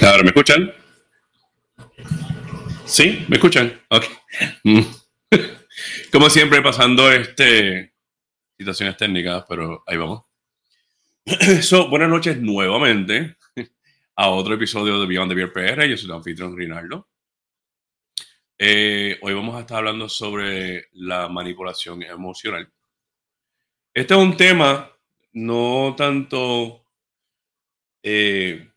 Ahora, ¿me escuchan? ¿Sí? ¿Me escuchan? Ok. Mm. Como siempre, pasando este situaciones técnicas, pero ahí vamos. So, buenas noches nuevamente a otro episodio de Beyond the Beer PR. Yo soy el anfitrión Rinaldo. Eh, hoy vamos a estar hablando sobre la manipulación emocional. Este es un tema no tanto eh,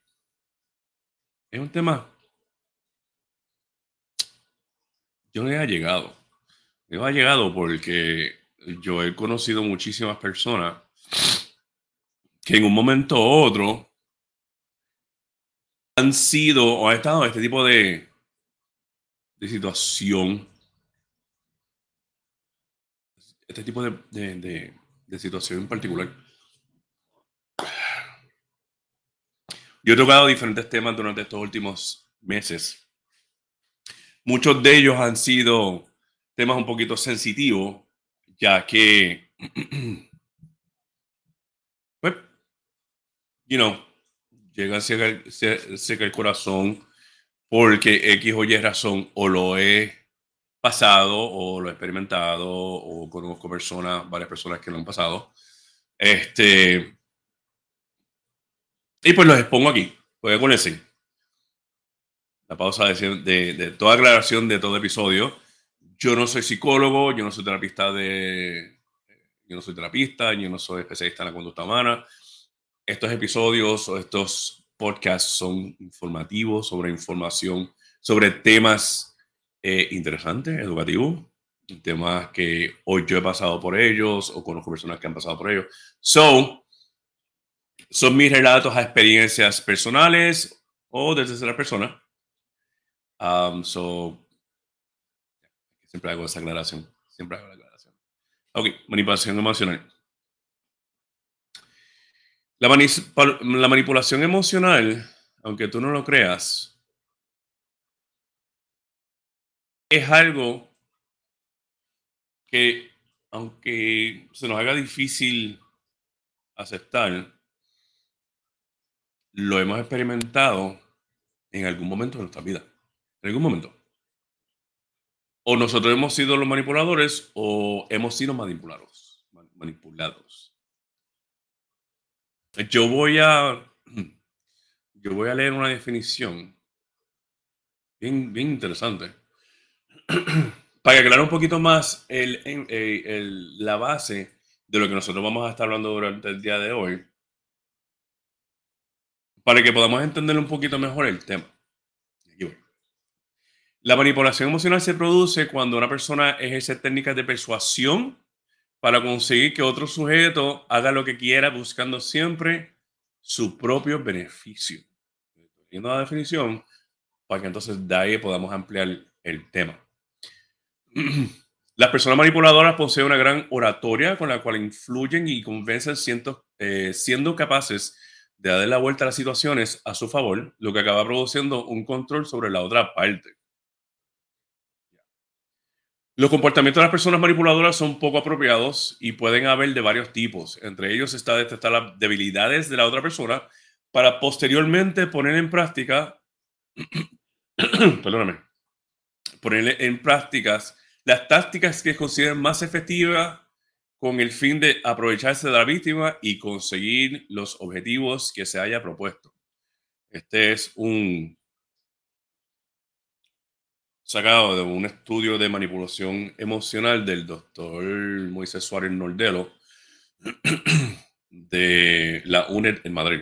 es un tema. Yo no he llegado. No ha llegado porque yo he conocido muchísimas personas que en un momento u otro han sido o han estado en este tipo de, de situación. Este tipo de, de, de situación en particular Yo he tocado diferentes temas durante estos últimos meses. Muchos de ellos han sido temas un poquito sensitivos, ya que, pues, you know, llega cerca, cerca el corazón porque X o Y razón o lo he pasado o lo he experimentado o conozco personas, varias personas que lo han pasado. Este, y pues los expongo aquí. Voy a ponerse la pausa de, de, toda aclaración de todo episodio. Yo no soy psicólogo, yo no soy terapista de. Yo no soy terapista, yo no soy especialista en la conducta humana. Estos episodios o estos podcasts son informativos sobre información, sobre temas eh, interesantes, educativos, temas que hoy yo he pasado por ellos o conozco personas que han pasado por ellos. So, son mis relatos a experiencias personales o de tercera persona. Um, so, siempre hago esa aclaración. Siempre hago la aclaración. Ok, manipulación emocional. La, la manipulación emocional, aunque tú no lo creas, es algo que, aunque se nos haga difícil aceptar, lo hemos experimentado en algún momento de nuestra vida. En algún momento. O nosotros hemos sido los manipuladores o hemos sido manipulados. Manipulados. Yo voy a. Yo voy a leer una definición bien, bien interesante. Para aclarar un poquito más el, la base de lo que nosotros vamos a estar hablando durante el día de hoy para que podamos entender un poquito mejor el tema. La manipulación emocional se produce cuando una persona ejerce técnicas de persuasión para conseguir que otro sujeto haga lo que quiera buscando siempre su propio beneficio. Viendo la definición para que entonces de ahí podamos ampliar el tema. Las personas manipuladoras poseen una gran oratoria con la cual influyen y convencen siendo, eh, siendo capaces de dar la vuelta a las situaciones a su favor, lo que acaba produciendo un control sobre la otra parte. Los comportamientos de las personas manipuladoras son poco apropiados y pueden haber de varios tipos. Entre ellos está detectar las debilidades de la otra persona para posteriormente poner en práctica, perdóname, poner en prácticas las tácticas que consideren más efectivas con el fin de aprovecharse de la víctima y conseguir los objetivos que se haya propuesto. Este es un sacado de un estudio de manipulación emocional del doctor Moisés Suárez Nordelo de la UNED en Madrid.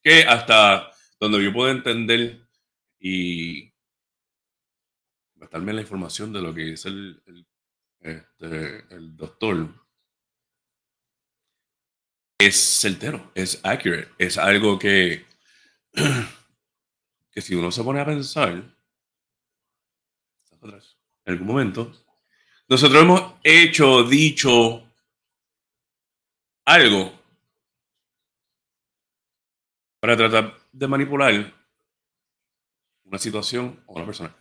Que hasta donde yo puedo entender y gastarme la información de lo que dice el, el este, el doctor, es certero, es accurate, es algo que, que si uno se pone a pensar, en algún momento, nosotros hemos hecho, dicho algo para tratar de manipular una situación o una persona.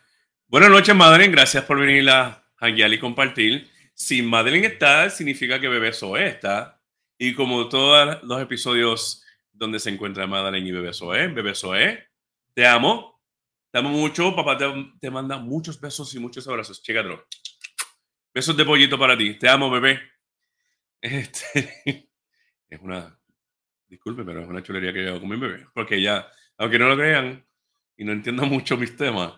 Buenas noches, madre. Gracias por venir a janguear y compartir. Si Madeline está, significa que Bebé Zoe está. Y como todos los episodios donde se encuentra Madeline y Bebé Zoe, Bebé Zoe Te amo. Te amo mucho. Papá te, manda muchos besos y muchos abrazos. Chécatelo. Besos de pollito para ti. Te amo, bebé. Este, es una, disculpe, pero es una chulería que hago con mi bebé. Porque ya, aunque no lo crean y no entiendan mucho mis temas,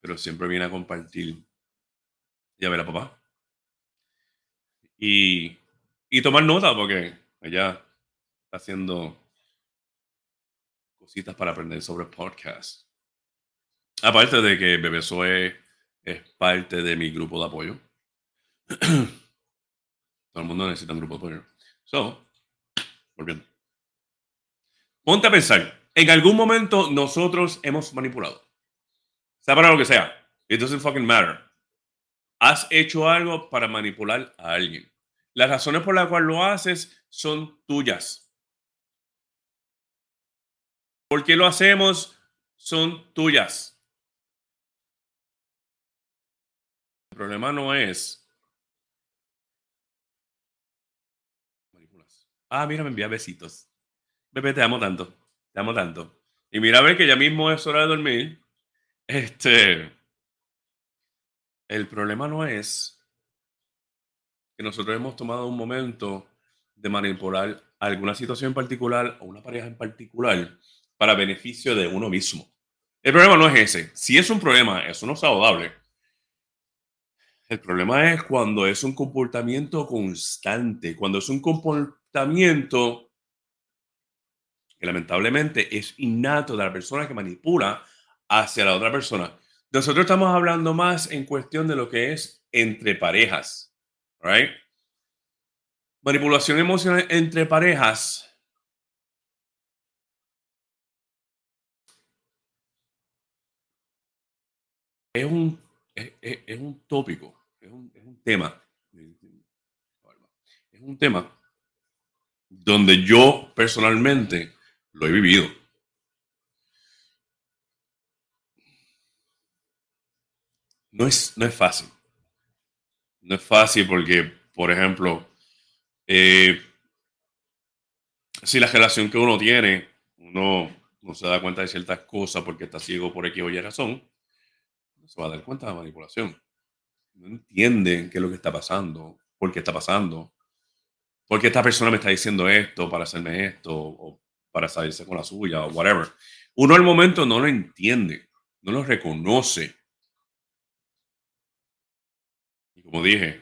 pero siempre viene a compartir. Ya verá, papá. Y, y tomar nota, porque ella está haciendo cositas para aprender sobre podcast. Aparte de que Bebé es parte de mi grupo de apoyo. Todo el mundo necesita un grupo de apoyo. So, volviendo. Ponte a pensar. En algún momento nosotros hemos manipulado. Sea para lo que sea. It doesn't fucking matter. Has hecho algo para manipular a alguien. Las razones por las cuales lo haces son tuyas. ¿Por qué lo hacemos? Son tuyas. El problema no es Ah, mira, me envía besitos. Bebé, te amo tanto. Te amo tanto. Y mira a ver que ya mismo es hora de dormir. Este. El problema no es que nosotros hemos tomado un momento de manipular alguna situación en particular o una pareja en particular para beneficio de uno mismo. El problema no es ese. Si es un problema, eso no es saludable. El problema es cuando es un comportamiento constante, cuando es un comportamiento que lamentablemente es innato de la persona que manipula hacia la otra persona. Nosotros estamos hablando más en cuestión de lo que es entre parejas, right? Manipulación emocional entre parejas. Es un, es un tópico es un, tema. Es un tema donde yo personalmente lo he vivido. No es, no es fácil. No es fácil porque, por ejemplo, eh, si la relación que uno tiene, uno no se da cuenta de ciertas cosas porque está ciego por X o Y razón, no se va a dar cuenta de la manipulación no entienden qué es lo que está pasando, por qué está pasando, por qué esta persona me está diciendo esto para hacerme esto o para salirse con la suya o whatever. Uno al momento no lo entiende, no lo reconoce. Y como dije,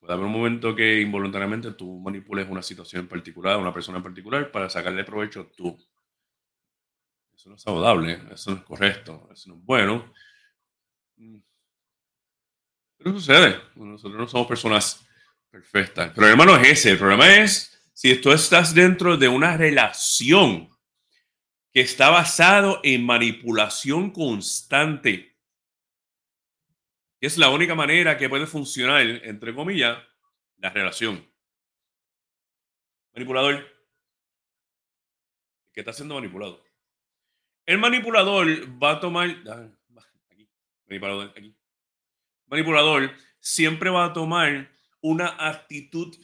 puede haber un momento que involuntariamente tú manipules una situación en particular, una persona en particular, para sacarle provecho tú. Eso no es saludable, eso no es correcto, eso no es bueno. Pero sucede. Nosotros no somos personas perfectas. El problema no es ese. El problema es si tú estás dentro de una relación que está basado en manipulación constante. Es la única manera que puede funcionar, entre comillas, la relación. Manipulador. ¿Qué está siendo manipulado? El manipulador va a tomar. Aquí. Manipulador, manipulador siempre va a tomar una actitud.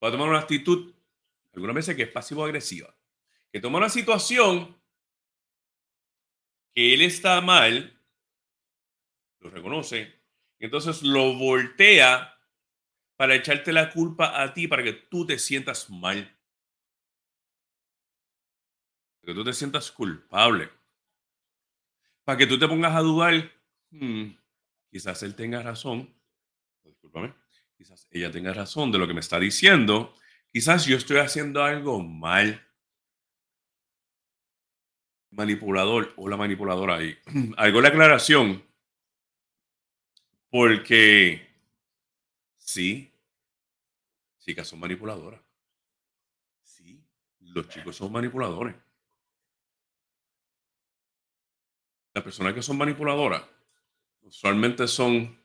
Va a tomar una actitud, algunas veces que es pasivo-agresiva, que toma una situación que él está mal, lo reconoce, entonces lo voltea para echarte la culpa a ti, para que tú te sientas mal. Para que tú te sientas culpable para que tú te pongas a dudar, hmm, quizás él tenga razón, discúlpame, quizás ella tenga razón de lo que me está diciendo, quizás yo estoy haciendo algo mal. Manipulador o la manipuladora ahí. Algo la aclaración, porque sí, chicas son manipuladoras. Sí, los chicos son manipuladores. las personas que son manipuladoras usualmente son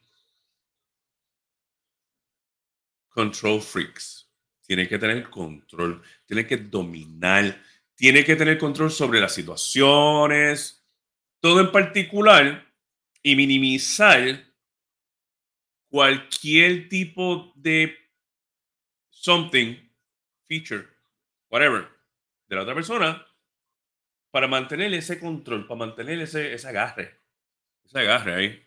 control freaks. Tienen que tener control, tienen que dominar, tienen que tener control sobre las situaciones, todo en particular, y minimizar cualquier tipo de something feature, whatever, de la otra persona para mantener ese control, para mantener ese, ese agarre, ese agarre ahí.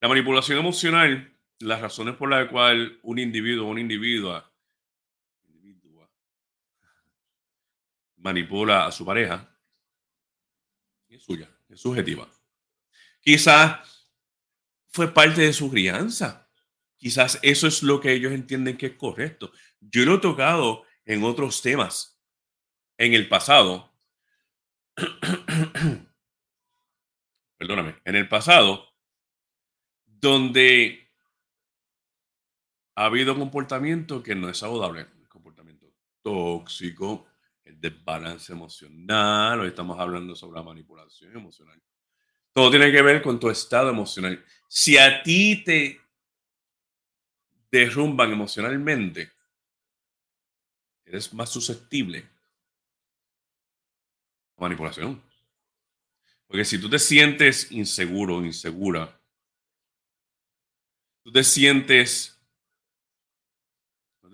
La manipulación emocional, las razones por las cuales un individuo o una individua, manipula a su pareja es suya, es subjetiva. Quizás fue parte de su crianza. Quizás eso es lo que ellos entienden que es correcto. Yo lo he tocado en otros temas en el pasado. Perdóname, en el pasado, donde ha habido comportamiento que no es saludable, comportamiento tóxico, el desbalance emocional, hoy estamos hablando sobre la manipulación emocional. Todo tiene que ver con tu estado emocional. Si a ti te derrumban emocionalmente, eres más susceptible a manipulación. Porque si tú te sientes inseguro, insegura, tú te sientes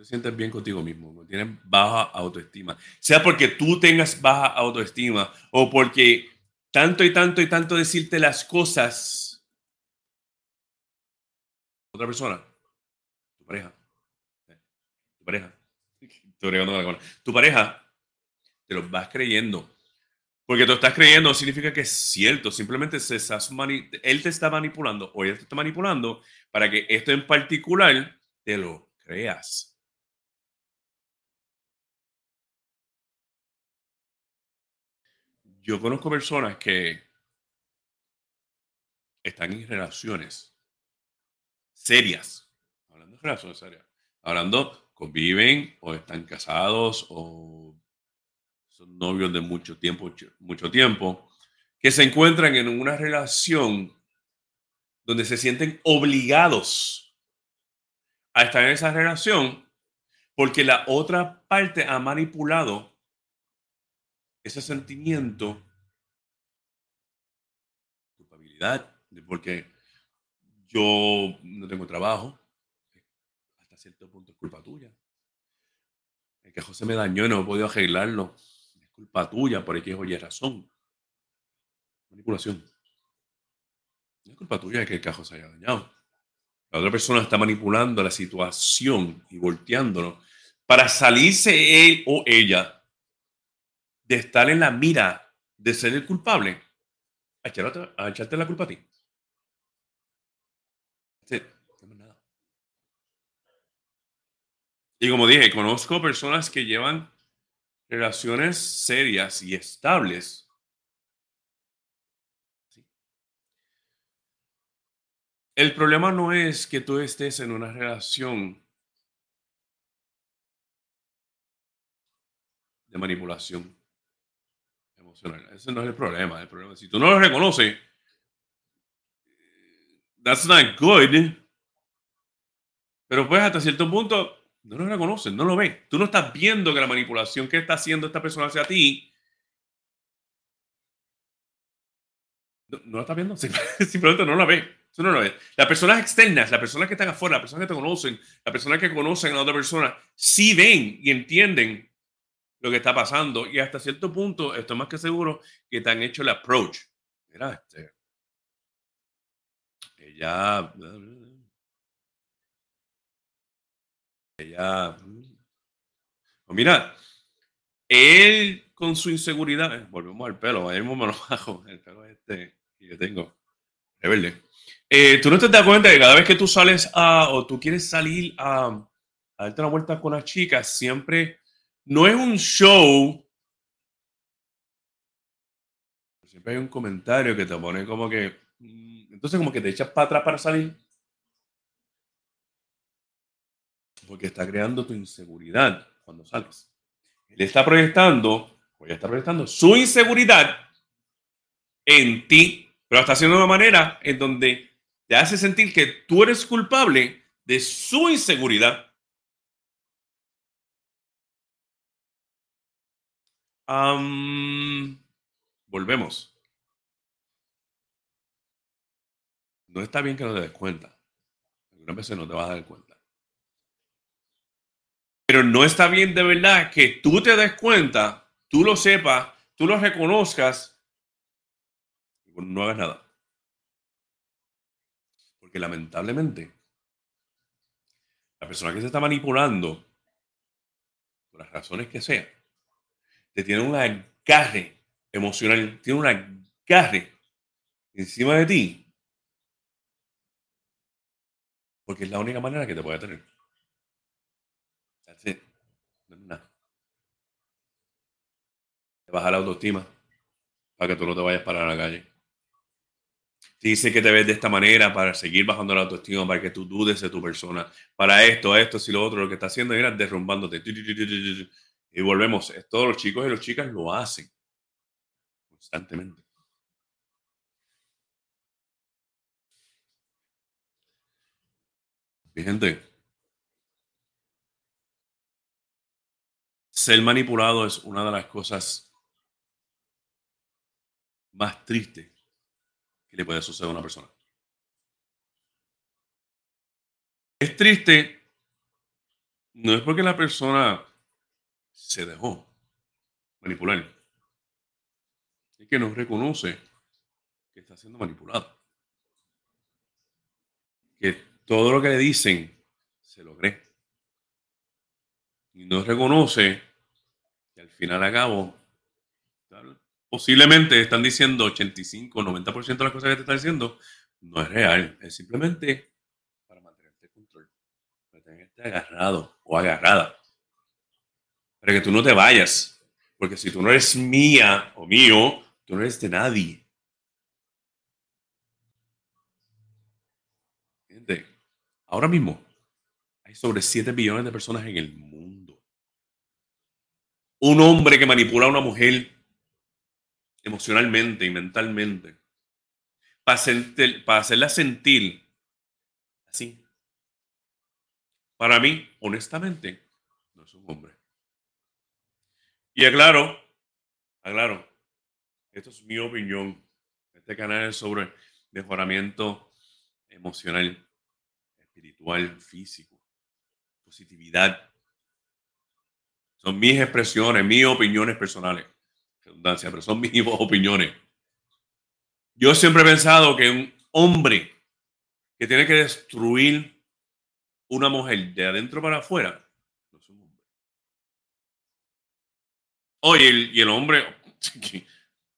te sientes bien contigo mismo, no tienes baja autoestima, sea porque tú tengas baja autoestima o porque tanto y tanto y tanto decirte las cosas otra persona, tu pareja, tu pareja, tu pareja, te lo vas creyendo. Porque tú estás creyendo significa que es cierto, simplemente se estás él te está manipulando o ella te está manipulando para que esto en particular te lo creas. Yo conozco personas que están en relaciones serias, hablando de relaciones serias, hablando, conviven o están casados o son novios de mucho tiempo, mucho tiempo, que se encuentran en una relación donde se sienten obligados a estar en esa relación porque la otra parte ha manipulado ese sentimiento, culpabilidad, porque yo no tengo trabajo, hasta cierto punto es culpa tuya. El que José me dañó y no he podido arreglarlo, es culpa tuya por que oye razón. Manipulación. Es culpa tuya que el cajón se haya dañado. La otra persona está manipulando la situación y volteándolo para salirse él o ella de estar en la mira de ser el culpable a, echarte, la culpa a ti. Y como dije, conozco personas que llevan relaciones serias y estables. El problema no es que tú estés en una relación de manipulación. Ese no es el problema. El problema si tú no lo reconoces, that's not good. Pero pues hasta cierto punto no lo reconoces, no lo ves. Tú no estás viendo que la manipulación que está haciendo esta persona hacia ti no, no la estás viendo. Simplemente no la ves. Eso no lo ves. Las personas externas, las personas que están afuera, las personas que te conocen, las personas que conocen a otra persona, sí ven y entienden lo que está pasando. Y hasta cierto punto, estoy más que seguro que te han hecho el approach. Mira, este. Ella. Ella. Pues mira, él con su inseguridad, eh, volvemos al pelo, ahí mismo me lo bajo, el pelo este que tengo, rebelde. Eh, tú no te das cuenta que cada vez que tú sales a, o tú quieres salir a, a darte una vuelta con las chicas, siempre no es un show. Siempre hay un comentario que te pone como que. Mm, entonces, como que te echas para atrás para salir. Porque está creando tu inseguridad cuando sales. Él está proyectando, o ella está proyectando su inseguridad en ti, pero está haciendo de una manera en donde te hace sentir que tú eres culpable de su inseguridad volvemos. No está bien que no te des cuenta. Algunas veces no te vas a dar cuenta. Pero no está bien de verdad que tú te des cuenta, tú lo sepas, tú lo reconozcas y no hagas nada. Porque lamentablemente, la persona que se está manipulando, por las razones que sea, te tiene un agarre emocional, tiene un agarre encima de ti. Porque es la única manera que te puede tener. No Te baja la autoestima para que tú no te vayas para la calle. Te dice que te ves de esta manera para seguir bajando la autoestima, para que tú dudes de tu persona, para esto, esto, si lo otro, lo que está haciendo es derrumbándote. Y volvemos, todos los chicos y las chicas lo hacen constantemente. Mi gente, ser manipulado es una de las cosas más tristes que le puede suceder a una persona. Es triste, no es porque la persona se dejó manipular, es que no reconoce que está siendo manipulado. Que todo lo que le dicen se lo cree. Y no reconoce que al final a cabo, posiblemente están diciendo 85, 90% de las cosas que te están diciendo, no es real. Es simplemente para mantenerte en control, para tenerte agarrado o agarrada. Para que tú no te vayas. Porque si tú no eres mía o mío, tú no eres de nadie. Ahora mismo hay sobre 7 billones de personas en el mundo. Un hombre que manipula a una mujer emocionalmente y mentalmente para, para hacerla sentir así. Para mí, honestamente, no es un hombre. Y aclaro, aclaro, esto es mi opinión. Este canal es sobre mejoramiento emocional espiritual, físico, positividad. Son mis expresiones, mis opiniones personales. Redundancia, pero son mis opiniones. Yo siempre he pensado que un hombre que tiene que destruir una mujer de adentro para afuera no es un hombre. Oye, y el hombre que,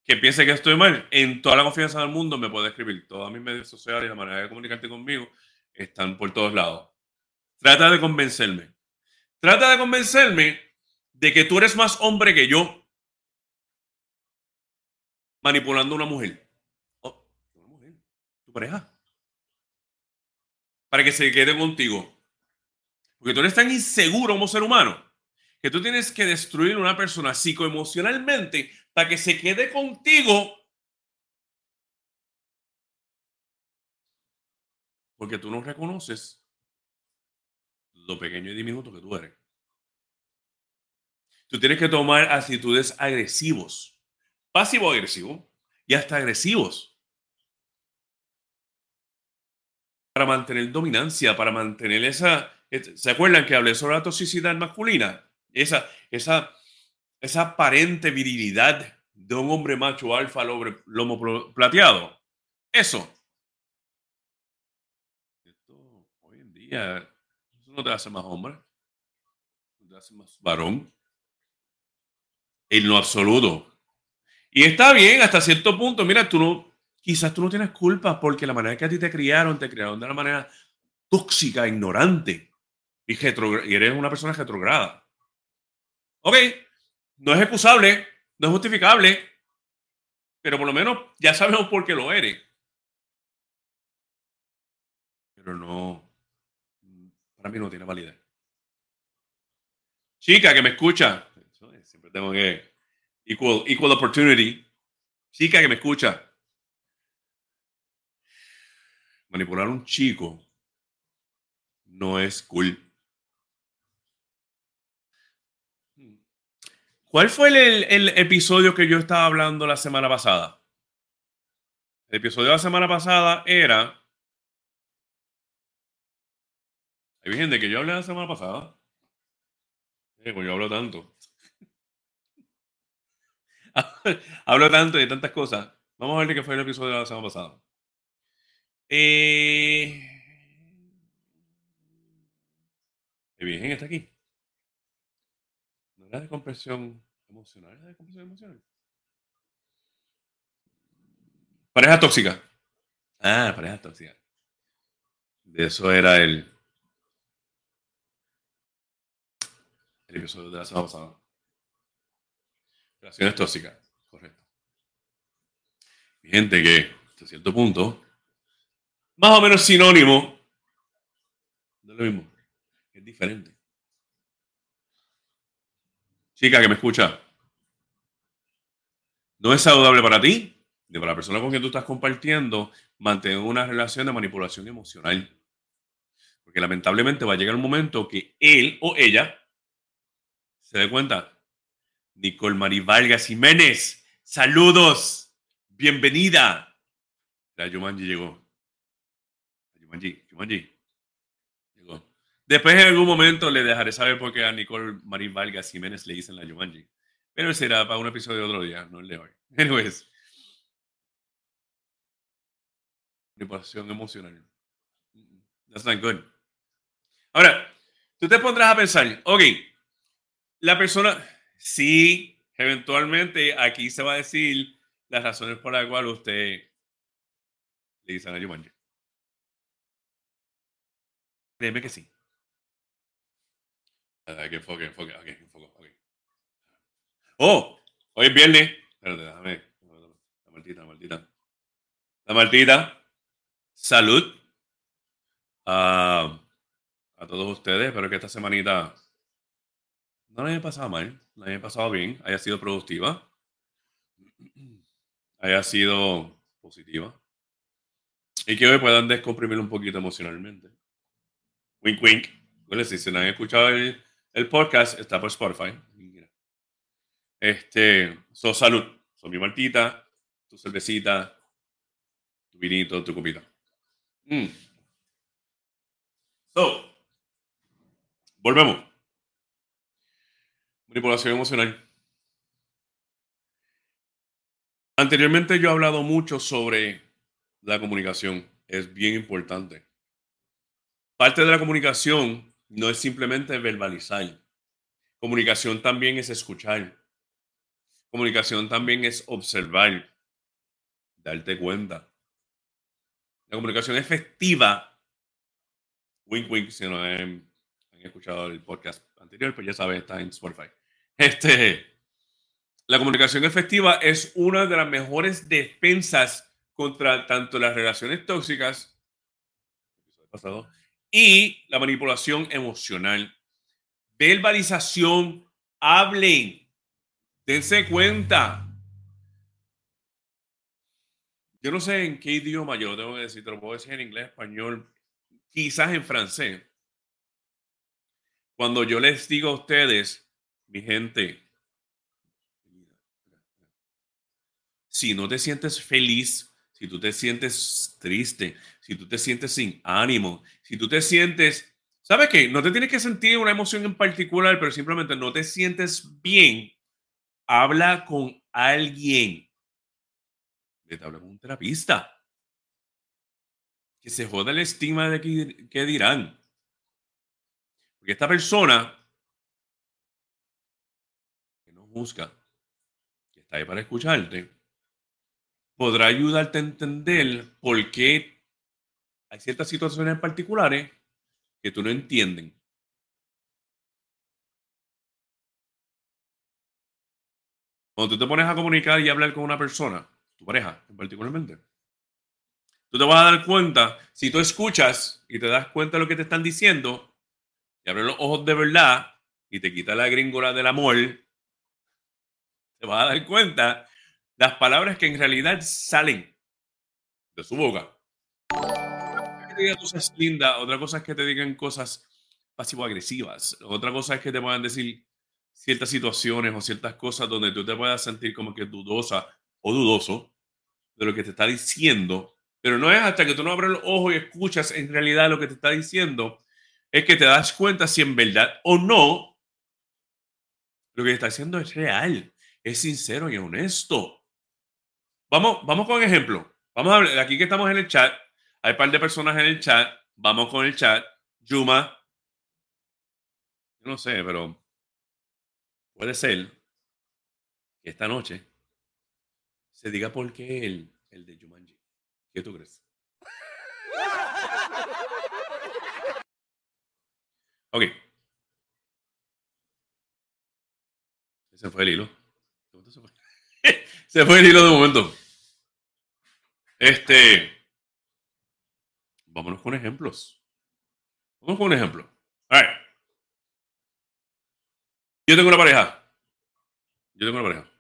que piense que estoy mal, en toda la confianza del mundo me puede escribir. Todas mis medios sociales y la manera de comunicarte conmigo están por todos lados. Trata de convencerme. Trata de convencerme de que tú eres más hombre que yo manipulando a una mujer. Oh, una mujer, tu pareja. Para que se quede contigo. Porque tú eres tan inseguro como ser humano que tú tienes que destruir una persona psicoemocionalmente para que se quede contigo Porque tú no reconoces lo pequeño y diminuto que tú eres. Tú tienes que tomar actitudes agresivos, pasivo-agresivo y hasta agresivos. Para mantener dominancia, para mantener esa... ¿Se acuerdan que hablé sobre la toxicidad masculina? Esa, esa, esa aparente virilidad de un hombre macho alfa, lomo plateado. Eso eso no te hace más hombre, te hace más varón. En lo absoluto. Y está bien hasta cierto punto. Mira, tú no, quizás tú no tienes culpa porque la manera que a ti te criaron, te criaron de una manera tóxica, ignorante. Y, y eres una persona retrograda. Ok, no es excusable, no es justificable, pero por lo menos ya sabemos por qué lo eres. Pero no, para mí no tiene validez. Chica que me escucha, siempre tengo que equal, equal opportunity. Chica que me escucha. Manipular a un chico no es cool. ¿Cuál fue el, el, episodio que yo estaba hablando la semana pasada? El episodio de la semana pasada era Hay gente que yo hablé la semana pasada. Eh, yo hablo tanto. hablo tanto de tantas cosas. Vamos a ver qué fue el episodio de la semana pasada. Eh... Virgen está aquí. Era de compresión emocional, era de compresión emocional. Pareja tóxica. Ah, pareja tóxica. De eso era el, el episodio de la semana pasada. Relaciones tóxicas, correcto. gente que, hasta cierto punto, más o menos sinónimo de lo mismo. Es diferente. Chica que me escucha, no es saludable para ti, ni para la persona con quien tú estás compartiendo, mantener una relación de manipulación emocional. Porque lamentablemente va a llegar un momento que él o ella se dé cuenta. Nicole Marí Vargas Jiménez, saludos, bienvenida. La Yumanji llegó. Yumanji, Yumanji. Después en algún momento le dejaré saber por qué a Nicole Marín Vargas Jiménez le dicen la Yumanji. Pero será para un episodio de otro día, no el de hoy. Anyways. Manipulación emocional. That's not good. Ahora, tú te pondrás a pensar, ok, la persona, sí, eventualmente aquí se va a decir las razones por las cuales usted le dice a Yumanji. Créeme que sí. Que enfoque, enfoque, ok, enfoque. Oh, hoy es viernes. La maldita, la maldita. La maldita. Salud. Uh, a todos ustedes. Espero que esta semanita no la haya pasado mal, la haya pasado bien, haya sido productiva, haya sido positiva y que hoy puedan descomprimir un poquito emocionalmente. Wink, wink. Bueno, si se han escuchado el, el, podcast, está por Spotify. Este, so salud. Son mi martita, tu cervecita, tu vinito, tu comida. Mm. So, Volvemos. Manipulación emocional. Anteriormente yo he hablado mucho sobre la comunicación. Es bien importante. Parte de la comunicación no es simplemente verbalizar. Comunicación también es escuchar. Comunicación también es observar, darte cuenta. La comunicación efectiva, wink wink, si no es escuchado el podcast anterior, pues ya sabes, está en Spotify. Este, la comunicación efectiva es una de las mejores defensas contra tanto las relaciones tóxicas pasado, y la manipulación emocional. Verbalización, hablen, dense cuenta. Yo no sé en qué idioma yo tengo que decir, te lo puedo decir en inglés, español, quizás en francés cuando yo les digo a ustedes, mi gente, si no te sientes feliz, si tú te sientes triste, si tú te sientes sin ánimo, si tú te sientes, ¿sabes qué? No te tienes que sentir una emoción en particular, pero simplemente no te sientes bien, habla con alguien. Vete habla con un terapista. Que se joda el estigma de que, que dirán. Porque esta persona que no juzga, que está ahí para escucharte, podrá ayudarte a entender por qué hay ciertas situaciones particulares que tú no entiendes. Cuando tú te pones a comunicar y hablar con una persona, tu pareja particularmente, tú te vas a dar cuenta, si tú escuchas y te das cuenta de lo que te están diciendo, y abre los ojos de verdad y te quita la gringola del amor, te vas a dar cuenta las palabras que en realidad salen de su boca. Que te digan cosas lindas, otra cosa es que te digan cosas pasivo-agresivas, otra cosa es que te puedan decir ciertas situaciones o ciertas cosas donde tú te puedas sentir como que dudosa o dudoso de lo que te está diciendo, pero no es hasta que tú no abres los ojos y escuchas en realidad lo que te está diciendo es que te das cuenta si en verdad o no Lo que está haciendo es real, es sincero y honesto. Vamos, vamos con ejemplo. Vamos a ver, aquí que estamos en el chat, hay un par de personas en el chat. Vamos con el chat. Yuma. No sé, pero puede ser que esta noche se diga por qué el, el de Jumanji. ¿Qué tú crees? Ok. Se fue el hilo. Se fue? se fue el hilo de momento. Este. Vámonos con ejemplos. Vamos con un ejemplo. A ver. Yo tengo una pareja. Yo tengo una pareja.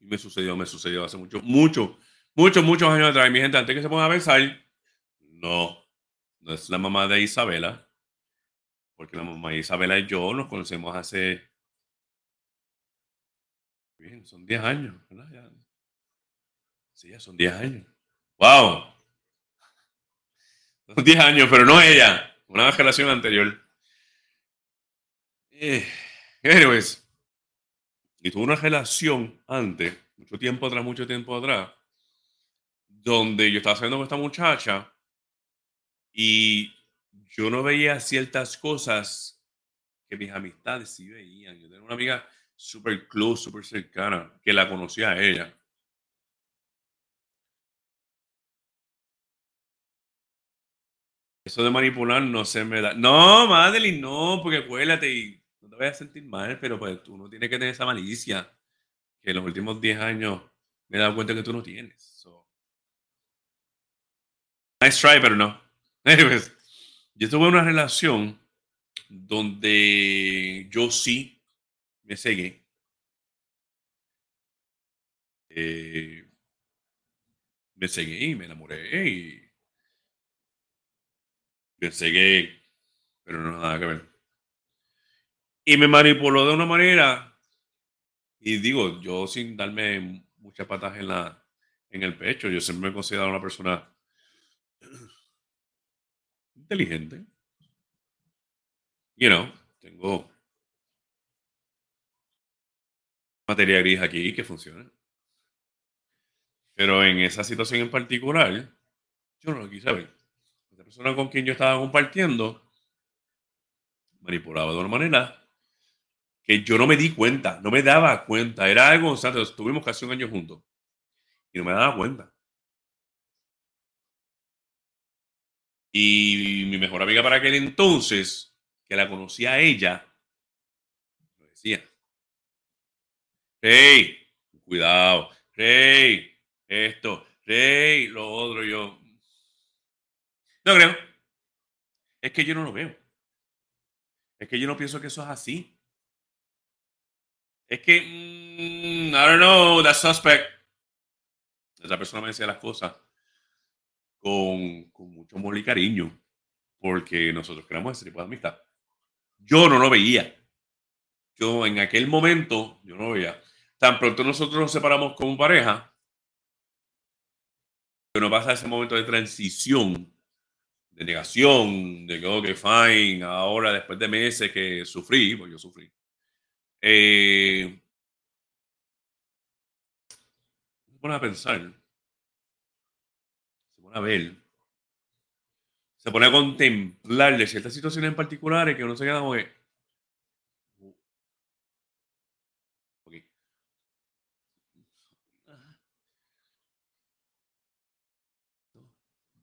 Y me sucedió, me sucedió hace mucho, mucho, muchos, muchos años atrás. Mi gente, antes que se ponga a pensar, no, no es la mamá de Isabela. Porque la mamá de Isabela y yo nos conocemos hace. Bien, son 10 años, ¿verdad? Sí, ya son 10 años. ¡Wow! Son 10 años, pero no ella. Una relación anterior. Eh. Y tuve una relación antes, mucho tiempo atrás, mucho tiempo atrás, donde yo estaba saliendo con esta muchacha y yo no veía ciertas cosas que mis amistades sí veían. Yo tenía una amiga súper close, súper cercana, que la conocía a ella. Eso de manipular no se me da. No, Madeline, no, porque acuérdate y no te vayas a sentir mal, pero pues tú no tienes que tener esa malicia que en los últimos 10 años me he dado cuenta que tú no tienes. So. Nice try, pero no. Anyways, yo tuve una relación donde yo sí me seguí. Eh, me seguí, me enamoré y Pensé que, pero no nada que ver. Y me manipuló de una manera, y digo, yo sin darme muchas patas en, la, en el pecho, yo siempre me he considerado una persona inteligente. You know, tengo materia gris aquí que funciona. Pero en esa situación en particular, yo no lo quise ver persona con quien yo estaba compartiendo manipulaba de una manera que yo no me di cuenta, no me daba cuenta. Era algo constante. Estuvimos casi un año juntos y no me daba cuenta. Y mi mejor amiga para aquel entonces, que la conocía a ella, me decía, hey, cuidado, hey, esto, hey, lo otro, yo, no creo. Es que yo no lo veo. Es que yo no pienso que eso es así. Es que, mm, I don't know, that suspect. Esa persona me decía las cosas con, con mucho amor y cariño, porque nosotros creamos ese tipo de amistad. Yo no lo veía. Yo en aquel momento, yo no lo veía. Tan pronto nosotros nos separamos como pareja, que no pasa ese momento de transición negación, de que, ok, fine, ahora después de meses que sufrí, porque yo sufrí, eh, se pone a pensar, se pone a ver, se pone a contemplar de ciertas situaciones en particulares que uno se queda como que,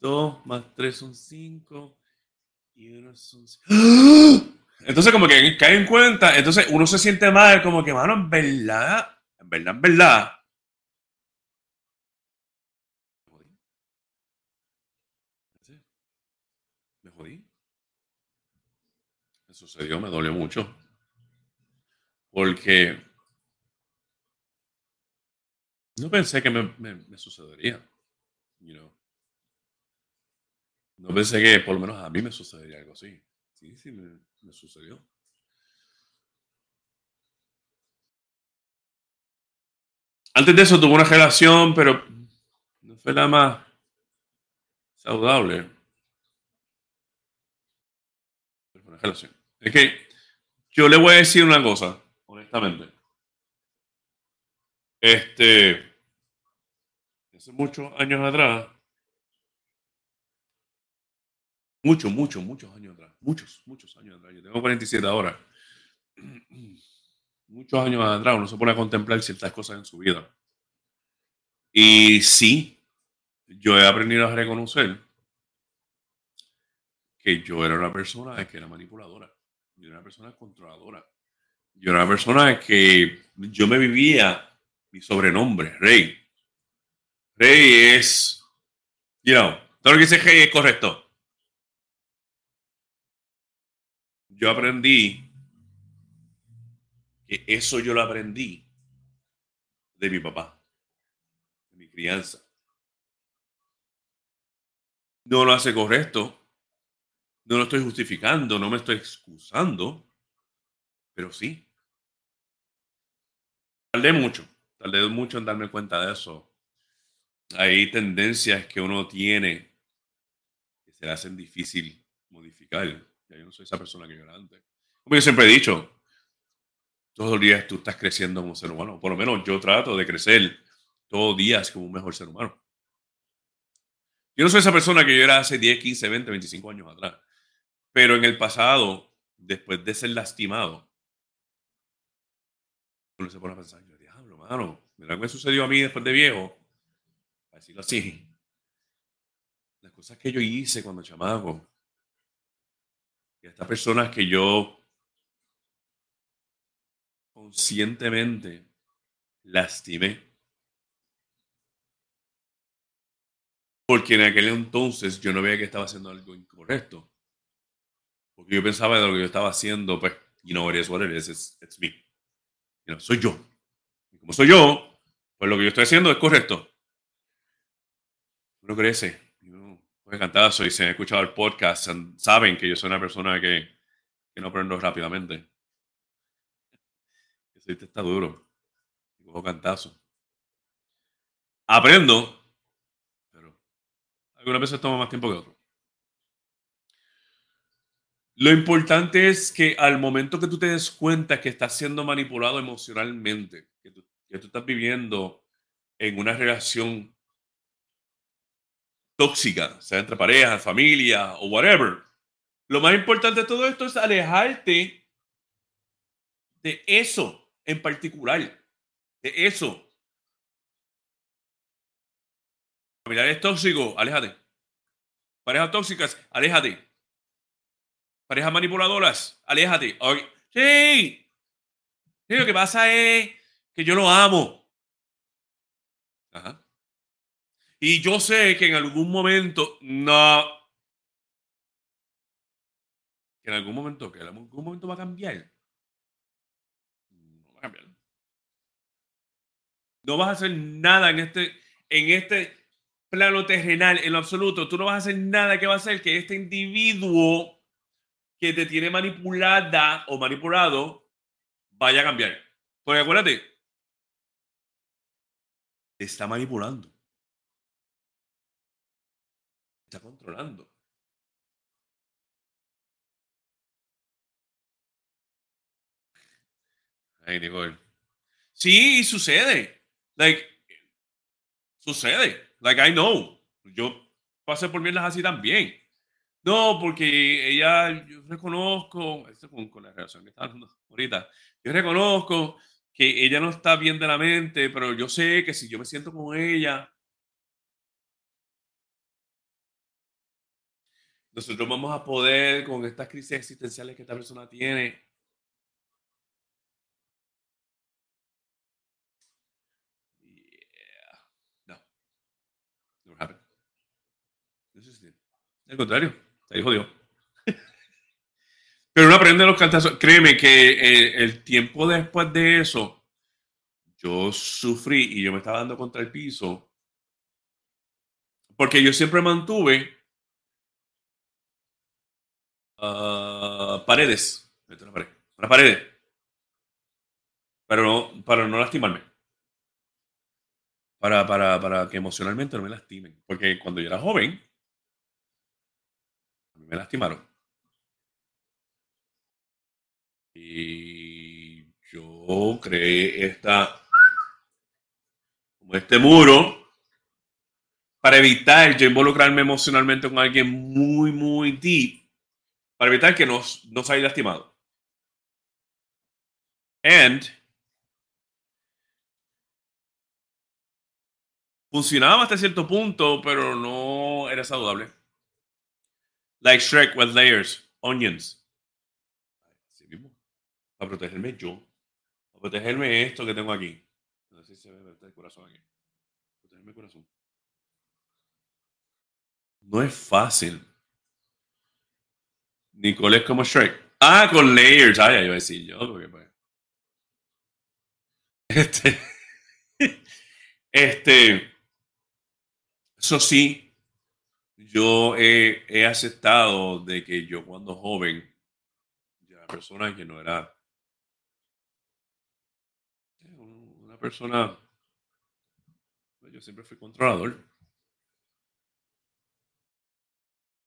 Dos más tres son cinco. Y uno son. ¡Ah! Entonces, como que cae en cuenta. Entonces, uno se siente mal, como que, mano, en verdad, en verdad, en verdad. Me jodí. Me sucedió, me dolió mucho. Porque no pensé que me, me, me sucedería. You know. No pensé que por lo menos a mí me sucedería algo así. Sí, sí, me, sucedió. Antes de eso tuve una relación, pero no fue nada más saludable. Una relación. Es que yo le voy a decir una cosa, honestamente. Este, hace muchos años atrás, muchos, muchos, muchos años atrás, muchos, muchos años atrás, yo tengo 47 ahora, muchos años atrás uno se pone a contemplar ciertas cosas en su vida. Y sí, yo he aprendido a reconocer que yo era una persona que era manipuladora, yo era una persona controladora, yo era una persona que yo me vivía mi sobrenombre, Rey. Rey es, you know, todo lo que dice Rey es correcto. Yo aprendí que eso yo lo aprendí de mi papá, de mi crianza. No lo hace correcto, no lo estoy justificando, no me estoy excusando, pero sí. Tardé mucho, tardé mucho en darme cuenta de eso. Hay tendencias que uno tiene que se le hacen difícil modificar. Ya yo no soy esa persona que yo era antes. Como yo siempre he dicho, todos los días tú estás creciendo como ser humano. Por lo menos yo trato de crecer todos los días como un mejor ser humano. Yo no soy esa persona que yo era hace 10, 15, 20, 25 años atrás. Pero en el pasado, después de ser lastimado, uno se pone a pensar, yo, diablo, mano, mira qué sucedió a mí después de viejo. Para decirlo así. Las cosas que yo hice cuando chamaco. Y estas personas que yo conscientemente lastimé. Porque en aquel entonces yo no veía que estaba haciendo algo incorrecto. Porque yo pensaba de lo que yo estaba haciendo, pues, know, it is what it is, it's, it's me. Soy yo. Y como soy yo, pues lo que yo estoy haciendo es correcto. Uno crece. Yo, pues encantado, soy, si han escuchado el podcast, saben que yo soy una persona que, que no aprendo rápidamente está duro. Cojo cantazo. Aprendo, pero algunas veces toma más tiempo que otro. Lo importante es que al momento que tú te des cuenta que estás siendo manipulado emocionalmente, que tú, que tú estás viviendo en una relación tóxica, sea entre pareja, familia o whatever, lo más importante de todo esto es alejarte de eso en particular de eso. Familiares tóxicos, aléjate. Parejas tóxicas, aléjate. Parejas manipuladoras, aléjate. Sí. sí. Lo que pasa es que yo lo amo. Ajá. Y yo sé que en algún momento, no. En algún momento, que en algún momento va a cambiar. No vas a hacer nada en este, en este plano terrenal, en lo absoluto. Tú no vas a hacer nada que va a hacer que este individuo que te tiene manipulada o manipulado vaya a cambiar. Porque acuérdate, te está manipulando. Está controlando. Ay, Nicole. Sí, sucede. Like, sucede. Like, I know. Yo pasé por mierdas así también. No, porque ella, yo reconozco, esto con, con la relación que está hablando ahorita, yo reconozco que ella no está bien de la mente, pero yo sé que si yo me siento con ella, nosotros vamos a poder, con estas crisis existenciales que esta persona tiene, Al contrario, ahí jodió. Pero uno aprende los cantazos. Créeme que eh, el tiempo después de eso, yo sufrí y yo me estaba dando contra el piso. Porque yo siempre mantuve uh, paredes. Una pared. Una. Pero no, para no lastimarme. Para, para, para que emocionalmente no me lastimen. Porque cuando yo era joven, me lastimaron. Y yo creé esta este muro para evitar yo involucrarme emocionalmente con alguien muy, muy deep, para evitar que nos, nos haya lastimado. And funcionaba hasta cierto punto, pero no era saludable. Like Shrek with layers, onions. Así mismo. Para protegerme yo. Para protegerme esto que tengo aquí. No sé si se ve el corazón aquí. Protegerme el corazón. No es fácil. Nicole es como Shrek. Ah, con layers. Ay, iba a decir yo. Porque, pues. Este. Este. Eso sí, yo he, he, aceptado de que yo cuando joven, ya persona que no era una persona, yo siempre fui controlador.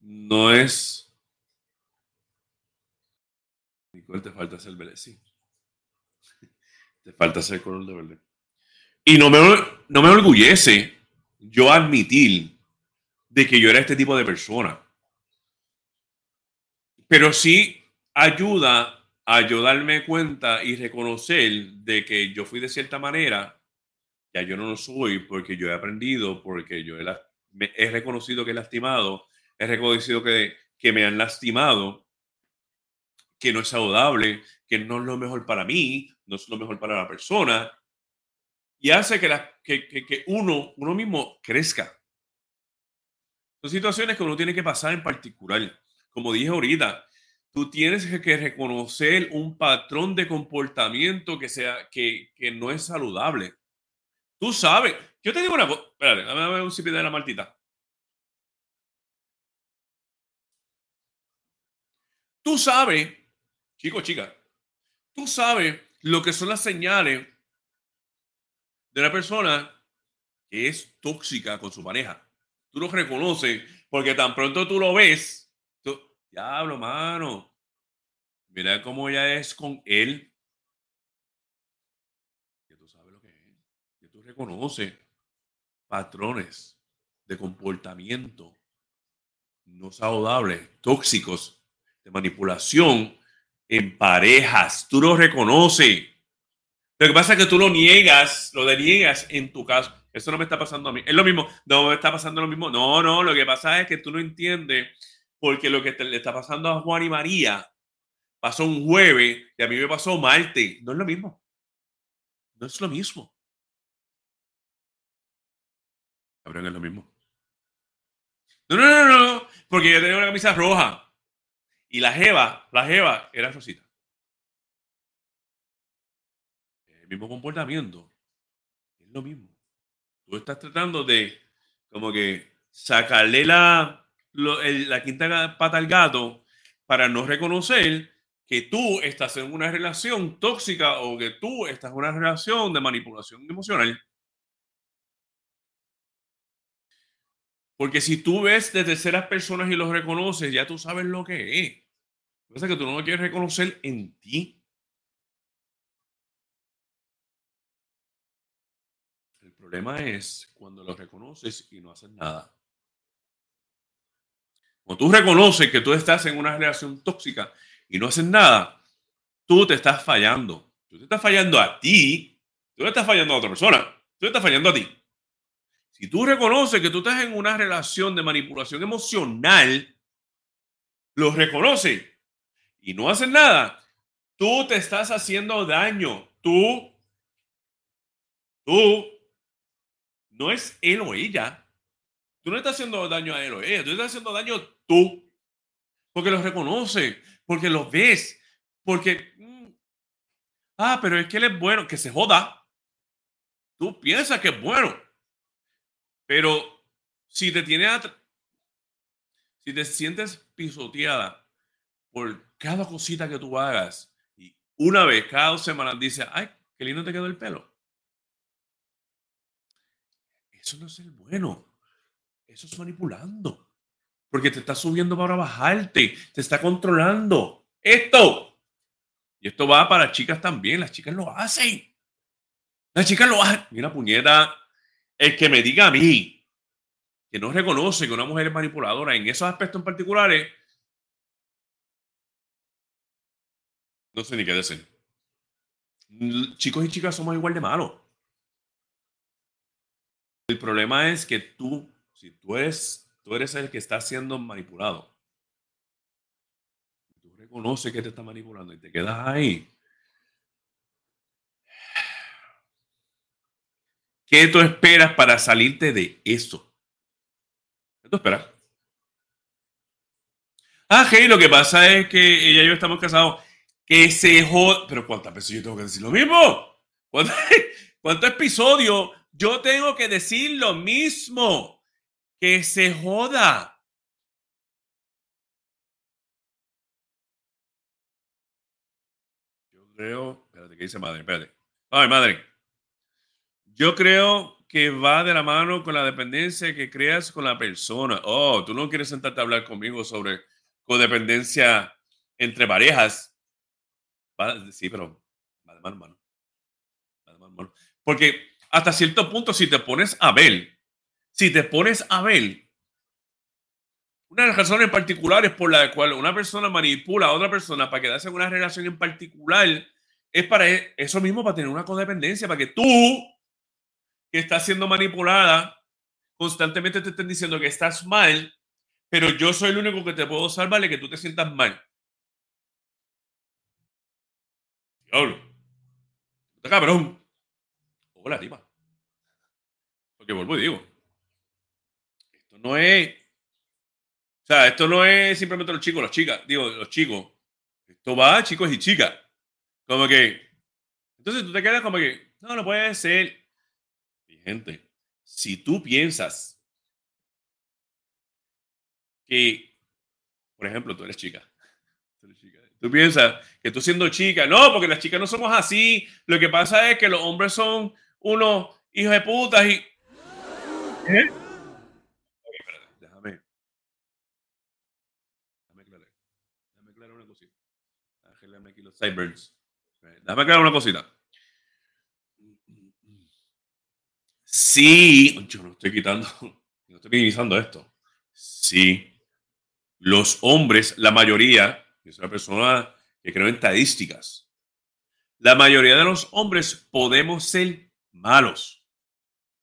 no es. Te falta ser verde, sí. Te falta ser color de verde. Y no me, no me orgullece yo admitir de que yo era este tipo de persona. Pero sí ayuda a yo darme cuenta y reconocer de que yo fui de cierta manera, ya yo no lo soy porque yo he aprendido, porque yo he, he reconocido que he lastimado he reconocido que, que me han lastimado, que no es saludable, que no es lo mejor para mí, no es lo mejor para la persona, y hace que, la, que, que, uno, uno mismo crezca. Son situaciones que uno tiene que pasar en particular. Como dije ahorita, tú tienes que reconocer un patrón de comportamiento que, sea, que, que no es saludable. Tú sabes. Yo te digo una cosa. Espérate, dame un cipio de la martita. Tú sabes, chico, chica, tú sabes lo que son las señales de una persona que es tóxica con su pareja. Tú lo reconoces porque tan pronto tú lo ves, diablo, mano, mira cómo ella es con él. Que tú sabes lo que es, que tú reconoces patrones de comportamiento no saludables, tóxicos manipulación en parejas. Tú lo reconoces. Lo que pasa es que tú lo niegas, lo deniegas en tu caso. Eso no me está pasando a mí. Es lo mismo. No me está pasando lo mismo. No, no. Lo que pasa es que tú no entiendes porque lo que le está pasando a Juan y María pasó un jueves y a mí me pasó martes. No es lo mismo. No es lo mismo. Cabrón, es lo mismo. No, no, no, no. Porque yo tenía una camisa roja. Y la Jeva, la Jeva era Rosita. El mismo comportamiento. Es lo mismo. Tú estás tratando de como que sacarle la, la quinta pata al gato para no reconocer que tú estás en una relación tóxica o que tú estás en una relación de manipulación emocional. Porque si tú ves de terceras personas y los reconoces, ya tú sabes lo que es. Lo que pasa es que tú no lo quieres reconocer en ti. El problema es cuando lo reconoces y no haces nada. Cuando tú reconoces que tú estás en una relación tóxica y no haces nada, tú te estás fallando. Tú te estás fallando a ti, tú le estás fallando a otra persona, tú te estás fallando a ti. Si tú reconoces que tú estás en una relación de manipulación emocional, lo reconoces y no haces nada, tú te estás haciendo daño. Tú, tú, no es él o ella. Tú no estás haciendo daño a él o ella, tú estás haciendo daño tú. Porque lo reconoce, porque lo ves, porque, mm, ah, pero es que él es bueno, que se joda. Tú piensas que es bueno. Pero si te tiene si te sientes pisoteada por cada cosita que tú hagas y una vez cada dos semanas ay, qué lindo te quedó el pelo. Eso no es el bueno. Eso es manipulando. Porque te está subiendo para bajarte. Te está controlando. Esto. Y esto va para chicas también. Las chicas lo hacen. Las chicas lo hacen. Mira, puñeta. El que me diga a mí que no reconoce que una mujer es manipuladora en esos aspectos en particulares, no sé ni qué decir. Chicos y chicas somos igual de malos. El problema es que tú, si tú eres, tú eres el que está siendo manipulado, tú reconoces que te está manipulando y te quedas ahí, ¿Qué tú esperas para salirte de eso? ¿Qué tú esperas? Ah, hey, lo que pasa es que ella y yo estamos casados. Que se joda. Pero ¿cuántas veces yo tengo que decir lo mismo? ¿Cuántos, episodios yo tengo que decir lo mismo? Que se joda. Yo creo. Espérate, ¿qué dice madre? Espérate. Ay, madre. Yo creo que va de la mano con la dependencia que creas con la persona. Oh, tú no quieres sentarte a hablar conmigo sobre codependencia entre parejas. sí, pero va de mano, Va de mano, Porque hasta cierto punto, si te pones a ver, si te pones a ver, una de las razones particulares por la cual una persona manipula a otra persona para quedarse en una relación en particular es para eso mismo, para tener una codependencia, para que tú que está siendo manipulada, constantemente te estén diciendo que estás mal, pero yo soy el único que te puedo salvar de que tú te sientas mal. Diablo. Cabrón. Hola, tipa. Porque vuelvo y digo. Esto no es. O sea, esto no es simplemente los chicos, las chicas. Digo, los chicos. Esto va chicos y chicas. Como que. Entonces tú te quedas como que. No, no puede ser gente, si tú piensas que, por ejemplo, tú eres chica, tú piensas que tú siendo chica, no, porque las chicas no somos así, lo que pasa es que los hombres son unos hijos de putas y... ¿Eh? déjame, aclarar, una cosita. Déjame aclarar una cosita. Sí, yo no estoy quitando, no estoy minimizando esto. Sí, los hombres, la mayoría, es una persona que creo en estadísticas, la mayoría de los hombres podemos ser malos,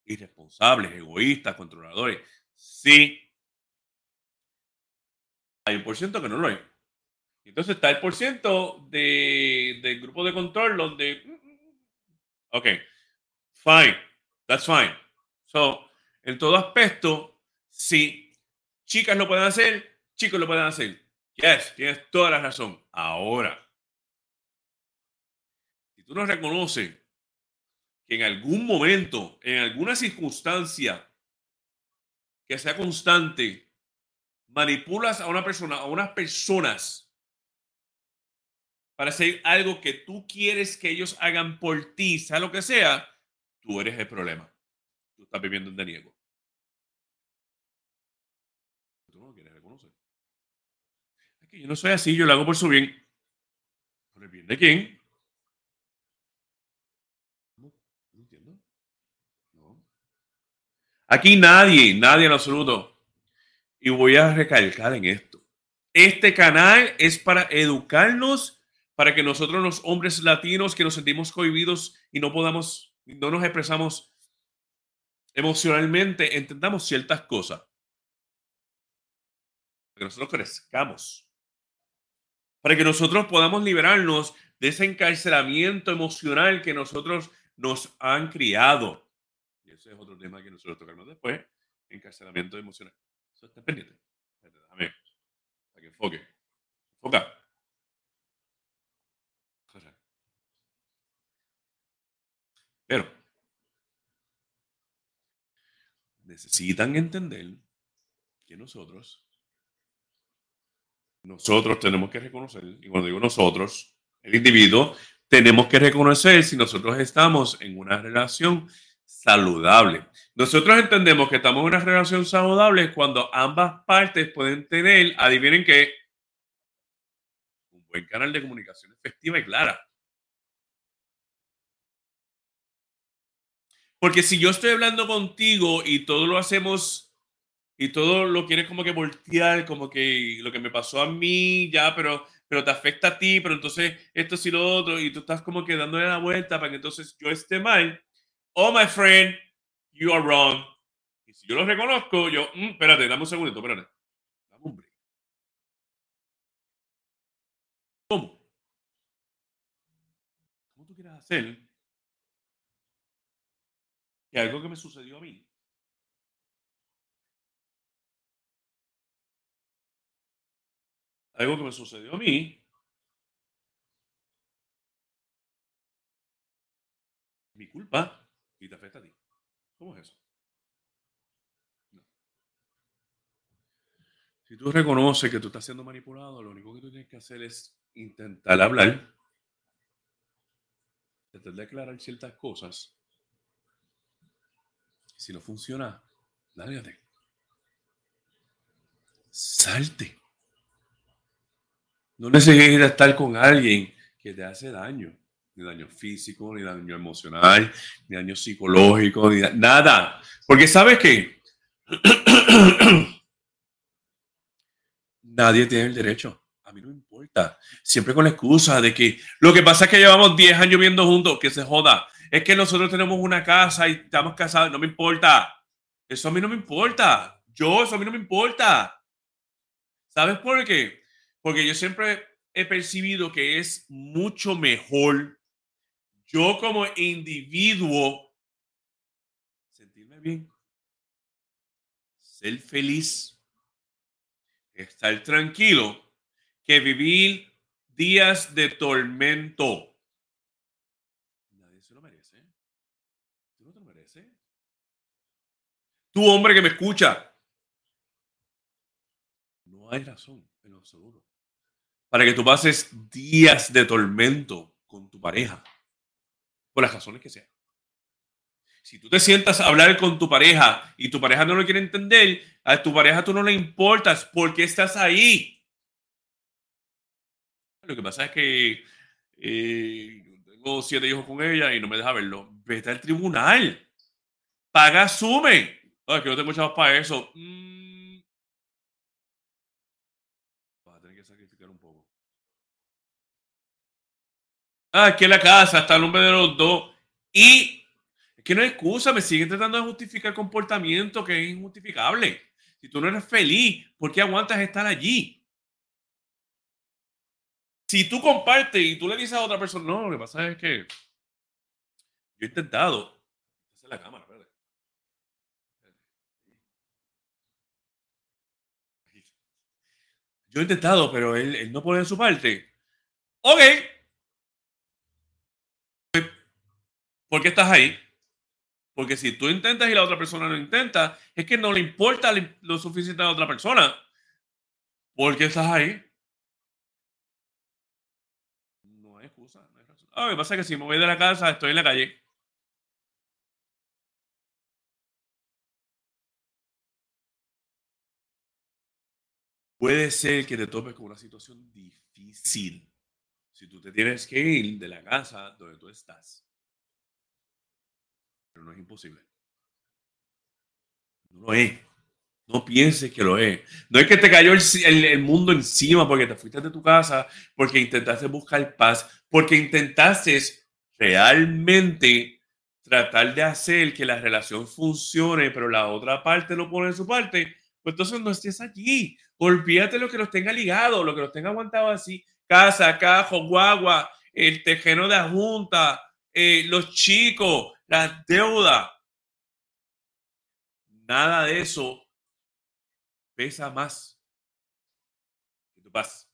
irresponsables, egoístas, controladores. Sí, hay un por ciento que no lo hay. Entonces está el por ciento de, del grupo de control donde, mm, mm, mm, ok, fine That's fine. So, en todo aspecto, si chicas lo pueden hacer, chicos lo pueden hacer. Yes, tienes toda la razón. Ahora, si tú no reconoces que en algún momento, en alguna circunstancia que sea constante, manipulas a una persona, a unas personas para hacer algo que tú quieres que ellos hagan por ti, sea lo que sea, Tú eres el problema. Tú estás viviendo en deniego. Tú no lo quieres reconocer. Es que yo no soy así, yo lo hago por su bien. ¿Por el bien de quién? No, no entiendo. No. Aquí nadie, nadie en absoluto. Y voy a recalcar en esto. Este canal es para educarnos, para que nosotros los hombres latinos que nos sentimos cohibidos y no podamos no nos expresamos emocionalmente, entendamos ciertas cosas. Para que nosotros crezcamos. Para que nosotros podamos liberarnos de ese encarcelamiento emocional que nosotros nos han criado. Y ese es otro tema que nosotros tocaremos después. Encarcelamiento emocional. Eso está pendiente. Déjame. Para que enfoque. Enfoca. Pero necesitan entender que nosotros, nosotros tenemos que reconocer, y cuando digo nosotros, el individuo, tenemos que reconocer si nosotros estamos en una relación saludable. Nosotros entendemos que estamos en una relación saludable cuando ambas partes pueden tener, adivinen qué, un buen canal de comunicación efectiva y clara. Porque si yo estoy hablando contigo y todo lo hacemos y todo lo quieres como que voltear, como que lo que me pasó a mí, ya, pero, pero te afecta a ti, pero entonces esto sí lo otro, y tú estás como que dándole la vuelta para que entonces yo esté mal. Oh, my friend, you are wrong. Y si yo lo reconozco, yo, mm, espérate, dame un segundito, espérate. Dame un break. ¿Cómo? ¿Cómo tú quieres hacer algo que me sucedió a mí algo que me sucedió a mí mi culpa y te afecta a ti. ¿Cómo es eso? Si tú reconoces que tú estás siendo manipulado, lo único que tú tienes que hacer es intentar hablar, intentar declarar ciertas cosas. Si no funciona, lárgate. Salte. No necesitas estar con alguien que te hace daño, ni daño físico, ni daño emocional, ni daño psicológico, ni nada. Porque sabes que nadie tiene el derecho. A mí no me importa. Siempre con la excusa de que lo que pasa es que llevamos 10 años viviendo juntos, que se joda. Es que nosotros tenemos una casa y estamos casados, no me importa. Eso a mí no me importa. Yo, eso a mí no me importa. ¿Sabes por qué? Porque yo siempre he percibido que es mucho mejor yo como individuo sentirme bien, ser feliz, estar tranquilo, que vivir días de tormento. Nadie se lo merece. ¿Tú no te lo mereces? Tú, hombre que me escucha. No hay razón en lo absoluto para que tú pases días de tormento con tu pareja, por las razones que sean. Si tú te sientas a hablar con tu pareja y tu pareja no lo quiere entender, a tu pareja tú no le importas porque estás ahí. Lo que pasa es que eh, tengo siete hijos con ella y no me deja verlo. Vete al tribunal. Paga, asume. Ay, que no tengo chavos para eso. Mm, Ah, es que la casa está el nombre de los dos. Y es que no hay excusa, me siguen tratando de justificar comportamiento que es injustificable. Si tú no eres feliz, ¿por qué aguantas estar allí? Si tú compartes y tú le dices a otra persona, no, lo que pasa es que yo he intentado. La cámara, ¿verdad? Yo he intentado, pero él, él no pone en su parte. Ok, ¿Por qué estás ahí? Porque si tú intentas y la otra persona no intenta, es que no le importa lo suficiente a la otra persona. ¿Por qué estás ahí? No hay excusa. Lo que pasa es que si me voy de la casa, estoy en la calle. Puede ser que te topes con una situación difícil si tú te tienes que ir de la casa donde tú estás pero no es imposible. No lo es. No pienses que lo es. No es que te cayó el, mundo encima porque te fuiste de tu casa, porque intentaste buscar paz, porque intentaste realmente tratar de hacer que la relación funcione, pero la otra parte no pone su parte, pues entonces no estés allí. Olvídate lo que los tenga ligado, lo que los tenga aguantado así. Casa, cajo, guagua, el tejeno de la junta, eh, los chicos, la deuda. Nada de eso pesa más que tu paz,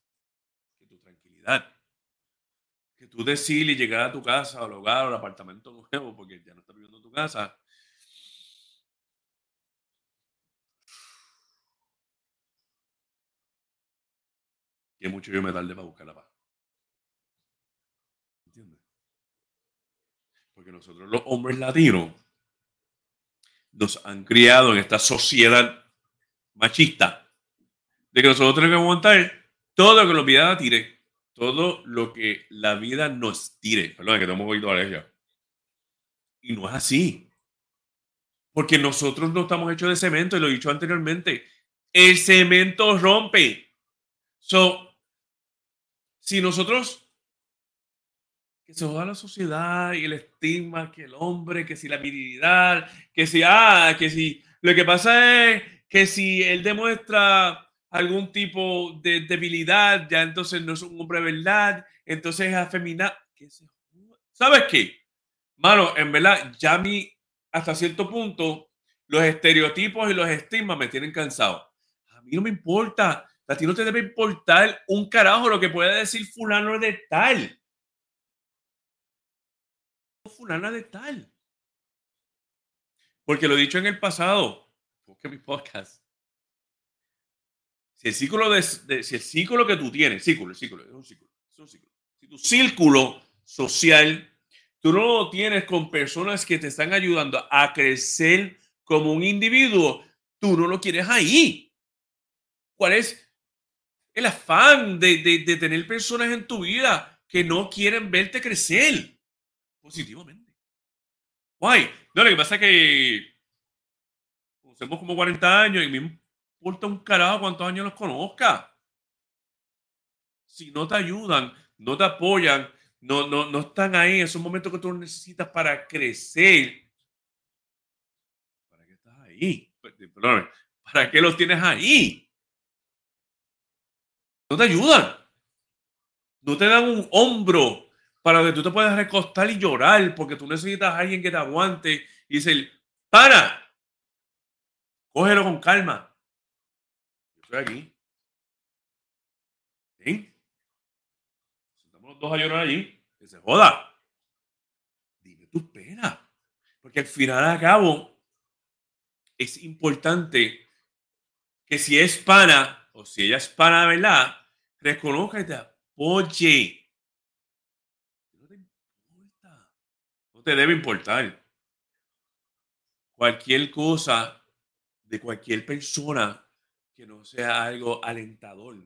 que tu tranquilidad, que tú decides llegar a tu casa, al hogar, al apartamento nuevo, porque ya no estás viviendo en tu casa. Que mucho yo me tarde para buscar la paz. Porque nosotros los hombres latinos nos han criado en esta sociedad machista de que nosotros tenemos que aguantar todo lo que la vida tire, todo lo que la vida nos tire. Perdón, que tengo un poquito alergia. Y no es así. Porque nosotros no estamos hechos de cemento, y lo he dicho anteriormente. El cemento rompe. So, si nosotros que se joda la sociedad y el estigma, que el hombre, que si la virilidad, que si, ah, que si, lo que pasa es que si él demuestra algún tipo de debilidad, ya entonces no es un hombre de verdad, entonces es afeminado. ¿Sabes qué? Mano, en verdad, ya mí, hasta cierto punto, los estereotipos y los estigmas me tienen cansado. A mí no me importa. A ti no te debe importar un carajo lo que pueda decir fulano de tal. Fulana de tal. Porque lo he dicho en el pasado. Busque mi podcast. Si el círculo de, si el círculo que tú tienes, círculo, círculo, es un círculo, es un círculo. Si tu círculo social tú no lo tienes con personas que te están ayudando a crecer como un individuo, tú no lo quieres ahí. ¿Cuál es el afán de, de, tener personas en tu vida que no quieren verte crecer positivamente? Guay. No, lo que pasa es que conocemos como 40 años y me importa un carajo cuántos años los conozca. Si no te ayudan, no te apoyan, no, no, no están ahí en esos momentos que tú necesitas para crecer. ¿Para qué estás ahí? Perdón, ¿para qué los tienes ahí? No te ayudan. No te dan un hombro para que tú te puedas recostar y llorar porque tú necesitas a alguien que te aguante y dice, para, cógelo con calma. Yo estoy aquí. ¿Sí? dos a llorar allí, que se joda. Dime tu pena. Porque al final a cabo es importante que si es pana o si ella es pana verdad, reconozca y te apoye. No te importa. No te debe importar. Cualquier cosa de cualquier persona que no sea algo alentador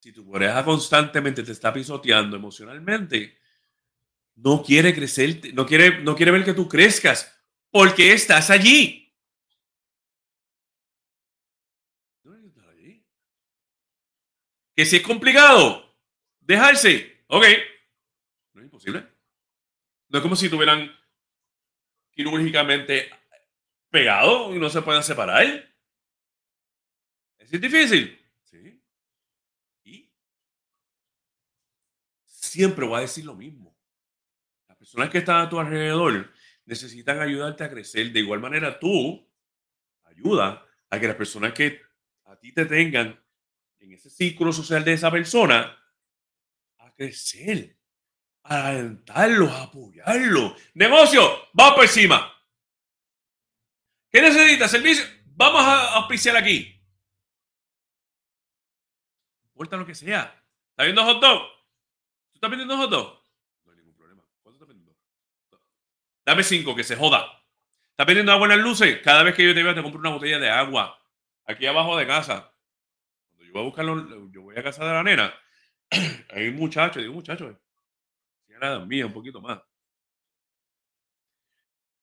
si tu pareja constantemente te está pisoteando emocionalmente, no quiere crecer, no quiere, no quiere ver que tú crezcas porque estás allí. Que si es complicado, dejarse, ok, no es imposible. No es como si tuvieran quirúrgicamente pegado y no se puedan separar. Es difícil. siempre voy a decir lo mismo. Las personas que están a tu alrededor necesitan ayudarte a crecer. De igual manera, tú ayuda a que las personas que a ti te tengan en ese círculo social de esa persona a crecer, a alentarlos, a apoyarlos. Negocio, vamos por encima. ¿Qué necesitas? Servicio. Vamos a auspiciar aquí. No lo que sea. ¿Está viendo hot dog? ¿Tú estás vendiendo hot dog? No hay ningún problema. ¿Cuánto estás vendiendo? Dame cinco, que se joda. ¿Estás vendiendo agua en las luces? Cada vez que yo te veo, te compro una botella de agua. Aquí abajo de casa. Yo voy a buscarlo, yo voy a casa de la nena. Hay un muchacho, digo muchacho. Era mía, un poquito más.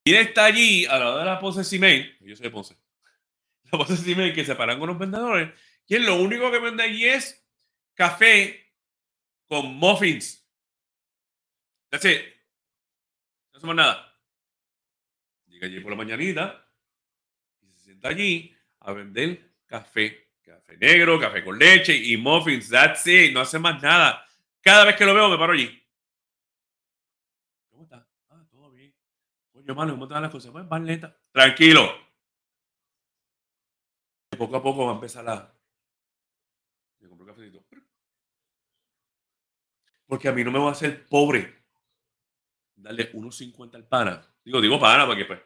Y está allí a la hora de la Ponce Cimey. Yo soy de Ponce. La Ponce Cimey que se paran con los vendedores. Y lo único que vende allí es café con muffins. That's it. No hacemos nada. Llega allí por la mañanita y se sienta allí a vender café. Café negro, café con leche y muffins. That's it. No hace más nada. Cada vez que lo veo me paro allí. ¿Cómo está? Ah, todo bien. Coño, mano, ¿cómo están las cosas? Pues, van lenta. Tranquilo. Poco a poco va a empezar la... Me compro un cafecito. Porque a mí no me va a hacer pobre darle 1.50 al pana. Digo, digo pana porque pues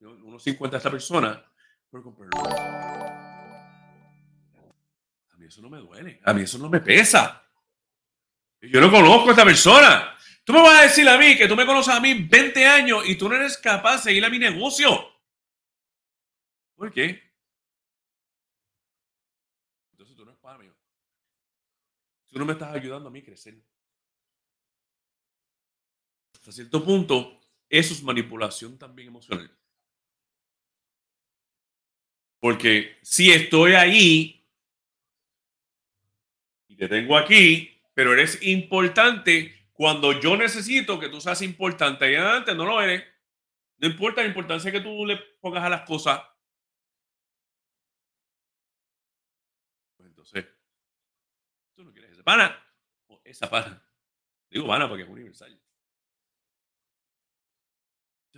1.50 a esta persona por comprarlo. Eso no me duele. A mí eso no me pesa. Yo no conozco a esta persona. Tú me vas a decir a mí que tú me conoces a mí 20 años y tú no eres capaz de ir a mi negocio. ¿Por qué? Entonces tú no eres para mí. Tú no me estás ayudando a mí a crecer. hasta cierto punto, eso es manipulación también emocional. Porque si estoy ahí te tengo aquí, pero eres importante cuando yo necesito que tú seas importante y adelante no lo eres. No importa la importancia que tú le pongas a las cosas. Pues entonces, tú no quieres esa pana o esa pana. Digo pana porque es universal.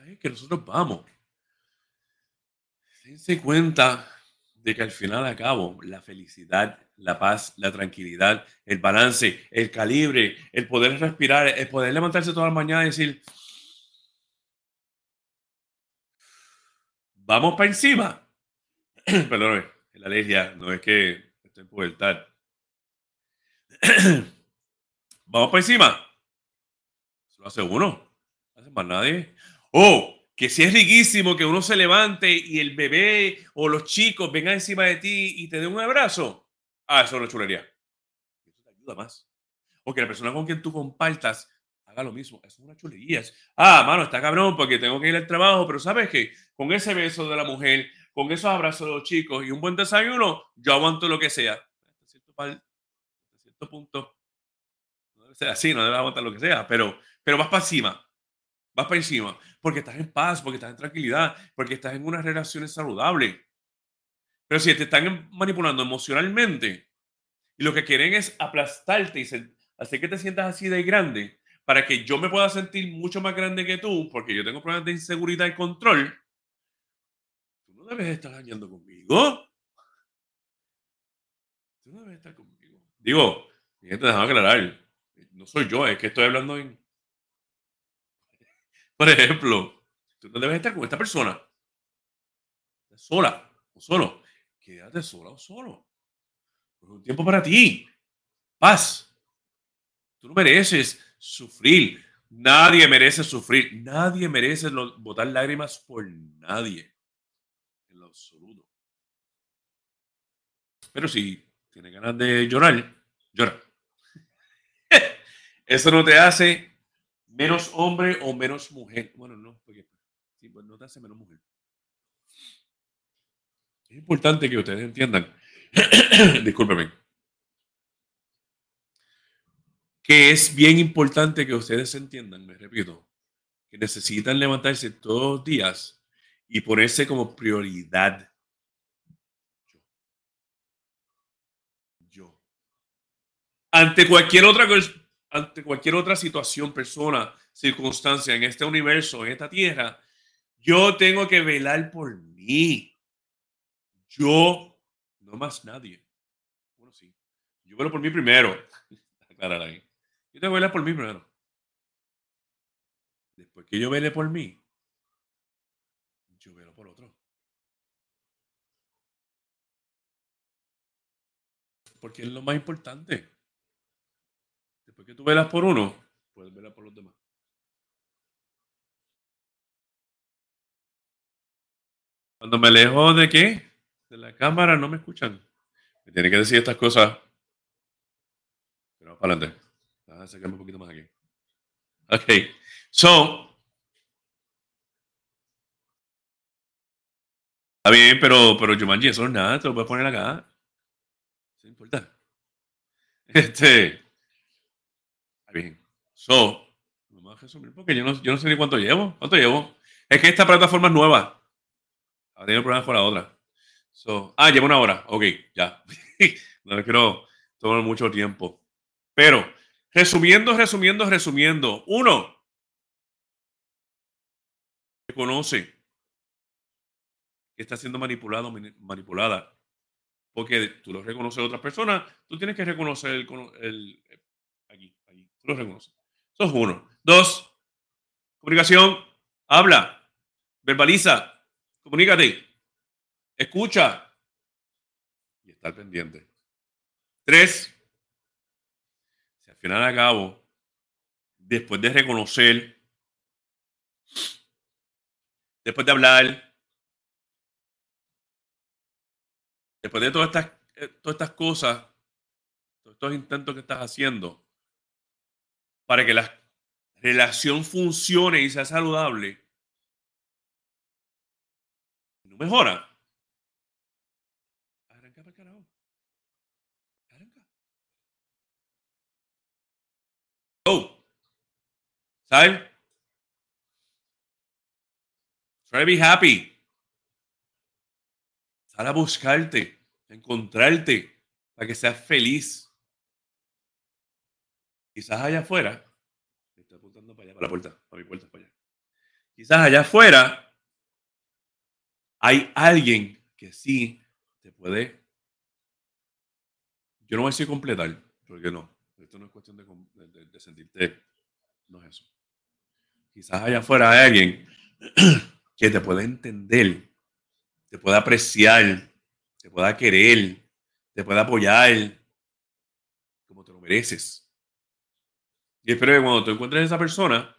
Es que nosotros vamos dense cuenta de que al final a cabo la felicidad, la paz, la tranquilidad, el balance, el calibre, el poder respirar, el poder levantarse toda la mañana y decir, vamos para encima. Perdón, la alergia, no es que estoy en pubertad. vamos para encima. Eso lo hace uno, no hace más nadie. Oh, que si es riquísimo que uno se levante y el bebé o los chicos vengan encima de ti y te den un abrazo, ah, eso es una chulería. Eso te ayuda más. O que la persona con quien tú compartas haga lo mismo. Eso es una chulería. Ah, mano, está cabrón porque tengo que ir al trabajo, pero sabes que con ese beso de la mujer, con esos abrazos de los chicos y un buen desayuno, yo aguanto lo que sea. Hasta cierto, cierto punto, no debe ser así, no debe aguantar lo que sea, pero, pero vas para encima vas para encima, porque estás en paz, porque estás en tranquilidad, porque estás en unas relaciones saludables. Pero si te están manipulando emocionalmente y lo que quieren es aplastarte y hacer que te sientas así de grande, para que yo me pueda sentir mucho más grande que tú, porque yo tengo problemas de inseguridad y control, tú no debes estar dañando conmigo. Tú no debes estar conmigo. Digo, gente, déjame aclarar. No soy yo, es que estoy hablando en, por ejemplo, tú no debes estar con esta persona. Sola o solo. Quédate sola o solo. Un tiempo para ti. Paz. Tú no mereces sufrir. Nadie merece sufrir. Nadie merece botar lágrimas por nadie. En lo absoluto. Pero si tienes ganas de llorar, llora. Eso no te hace menos hombre o menos mujer. Bueno, no, porque sí, pues no te hace menos mujer. Es importante que ustedes entiendan, discúlpeme, que es bien importante que ustedes entiendan, me repito, que necesitan levantarse todos los días y ponerse como prioridad. Yo. Yo. Ante cualquier otra cosa ante cualquier otra situación, persona, circunstancia en este universo, en esta tierra, yo tengo que velar por mí. Yo, no más nadie. Bueno, sí. Yo velo por mí primero. Aclarar ahí. Yo tengo que velar por mí primero. Después que yo vele por mí, yo velo por otro. Porque es lo más importante. Después que tú velas por uno, puedes velar por los demás. Cuando me alejo de qué? De la cámara, no me escuchan. Me tiene que decir estas cosas. Pero para adelante. Vamos a sacarme un poquito más aquí. Ok. So. Está bien, pero, pero Jumanji, eso no es nada. Te lo puedes poner acá. No importa. Este. So, vamos a resumir porque yo no, yo no sé ni cuánto llevo. ¿Cuánto llevo? Es que esta plataforma es nueva. Ha tenido problemas con la otra. So, ah, llevo una hora. Ok, ya. no quiero tomar mucho tiempo. Pero, resumiendo, resumiendo, resumiendo. Uno, reconoce que está siendo manipulado, manipulada. Porque tú lo reconoces a otras personas, tú tienes que reconocer el, el, lo reconoce. Eso es uno. Dos, comunicación. Habla, verbaliza, comunícate, escucha y estar pendiente. Tres, si al final de cabo, después de reconocer, después de hablar, después de todas estas, eh, todas estas cosas, todos estos intentos que estás haciendo, para que las relación funcione y sea saludable, no mejora, arranca para el carajo. Arranca. Oh. ¿Sabes? Try to be happy. Sal a buscarte, a encontrarte, para que seas feliz. Quizás allá afuera, me estoy apuntando para allá, para la puerta, para mi puerta, para allá. Quizás allá afuera hay alguien que sí te puede. Yo no voy a decir completar, porque no. Esto no es cuestión de, sentirte. No es eso. Quizás allá afuera hay alguien que te pueda entender, te pueda apreciar, te pueda querer, te pueda apoyar como te lo mereces. Y espero que cuando te encuentres esa persona,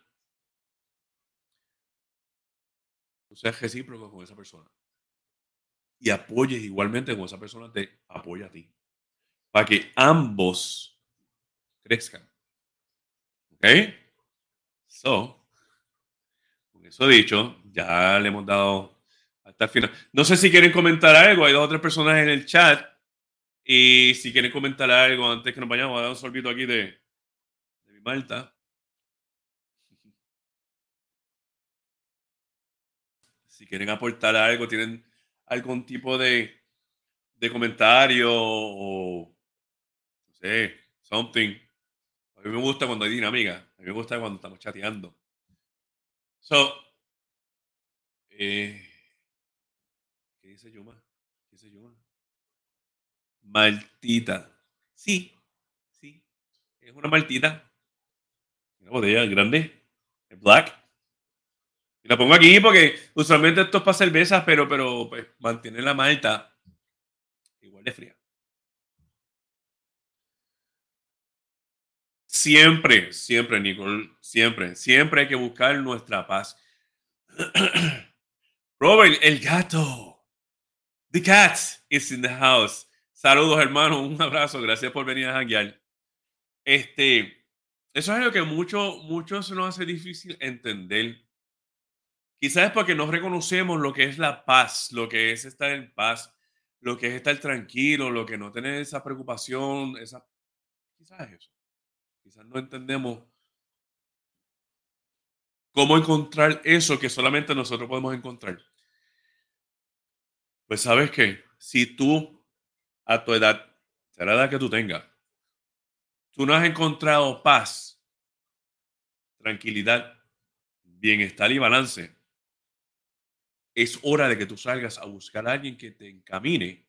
tú seas recíproco con esa persona. Y apoyes igualmente como esa persona te apoya a ti. Para que ambos crezcan. ¿Ok? So, con eso dicho, ya le hemos dado hasta el final. No sé si quieren comentar algo. Hay dos o tres personas en el chat. Y si quieren comentar algo antes que nos vayamos, a dar un sorbito aquí de, malta. Si quieren aportar algo, tienen algún tipo de, de comentario o no sé, something. A mí me gusta cuando hay dinámica. A mí me gusta cuando estamos chateando. So, eh, ¿Qué dice Yuma? ¿Qué dice Yuma? Maltita. Sí, sí. Es una maltita. Una botella grande. Es black. Y la pongo aquí porque usualmente esto es para cervezas, pero, pero pues, mantiene la malta igual de fría. Siempre, siempre, Nicole, siempre, siempre hay que buscar nuestra paz. Robert, el gato. The cat is in the house. Saludos, hermano. Un abrazo. Gracias por venir a janguear. Este, eso es algo que mucho, mucho se nos hace difícil entender. Quizás es porque no reconocemos lo que es la paz, lo que es estar en paz, lo que es estar tranquilo, lo que no tener esa preocupación, esa... Quizás es eso. Quizás no entendemos cómo encontrar eso que solamente nosotros podemos encontrar. Pues sabes que si tú a tu edad, a la edad que tú tengas, tú no has encontrado paz, tranquilidad, bienestar y balance, es hora de que tú salgas a buscar a alguien que te encamine?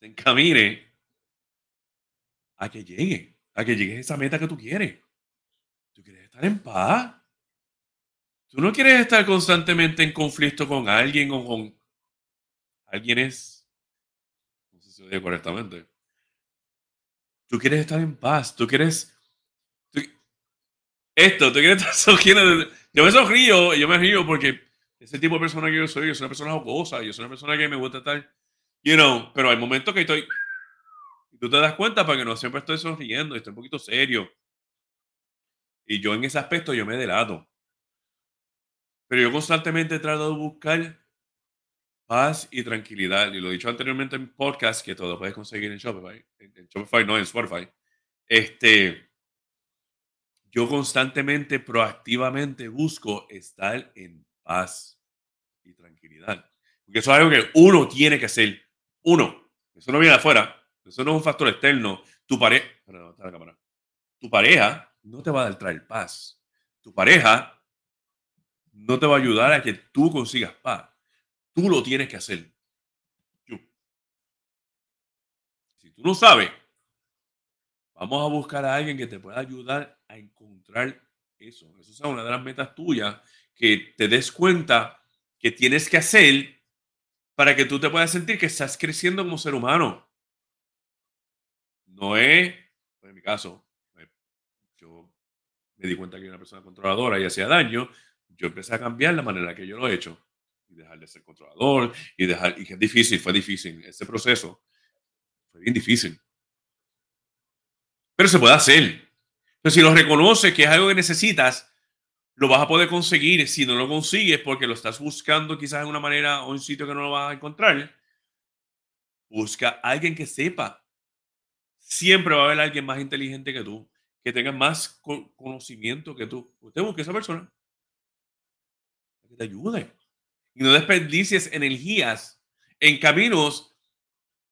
Te encamine a que llegue, a que llegues a esa meta que tú quieres. Tú quieres estar en paz. Tú no quieres estar constantemente en conflicto con alguien o con alguien. No sé si lo digo correctamente. Tú quieres estar en paz. Tú quieres. esto, tú quieres estar sonriendo. Yo me sonrío, yo me río porque ese tipo de persona que yo soy, yo soy una persona jocosa, yo soy una persona que me gusta estar. You know, pero hay momentos que estoy. Y tú te das cuenta porque no siempre estoy sonriendo, estoy un poquito serio. Y yo en ese aspecto yo me delato. Pero yo constantemente trato de buscar paz y tranquilidad. Y lo he dicho anteriormente en podcast, que todo puedes conseguir en Shopify. En Shopify, no en Spotify. Este, yo constantemente, proactivamente busco estar en paz y tranquilidad. Porque eso es algo que uno tiene que hacer. Uno. Eso no viene de afuera. Eso no es un factor externo. Tu pareja. Tu pareja no te va a traer paz. Tu pareja no te va a ayudar a que tú consigas paz. Tú lo tienes que hacer. Si tú no sabes, vamos a buscar a alguien que te pueda ayudar a encontrar eso. Eso es una de las metas tuyas, que te des cuenta que tienes que hacer para que tú te puedas sentir que estás creciendo como ser humano. No es, en mi caso, yo me di cuenta que era una persona controladora y hacía daño, yo empecé a cambiar la manera que yo lo he hecho y dejar de ser controlador y dejar y que es difícil, fue difícil ese proceso fue bien difícil. Pero se puede hacer. Pero si lo reconoces que es algo que necesitas, lo vas a poder conseguir. Si no lo consigues porque lo estás buscando quizás en una manera o un sitio que no lo vas a encontrar, busca a alguien que sepa. Siempre va a haber alguien más inteligente que tú, que tenga más conocimiento que tú. Usted busque a esa persona que te ayude. Y no desperdicies energías en caminos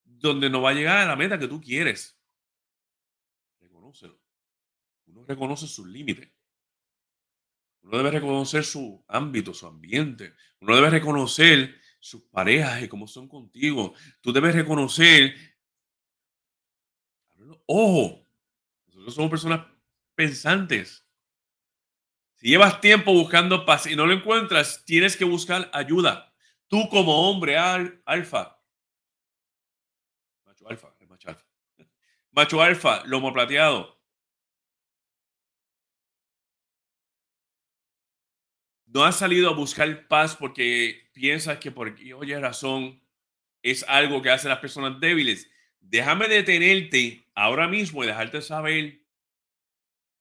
donde no va a llegar a la meta que tú quieres. Reconócelo. Uno reconoce sus límites. Uno debe reconocer su ámbito, su ambiente. Uno debe reconocer sus parejas y cómo son contigo. Tú debes reconocer. Ojo, nosotros somos personas pensantes. Si llevas tiempo buscando paz y no lo encuentras, tienes que buscar ayuda. Tú como hombre alfa, macho alfa, macho alfa, macho alfa, lomo plateado, no has salido a buscar paz porque piensas que por oye razón es algo que hacen las personas débiles. Déjame detenerte ahora mismo y dejarte saber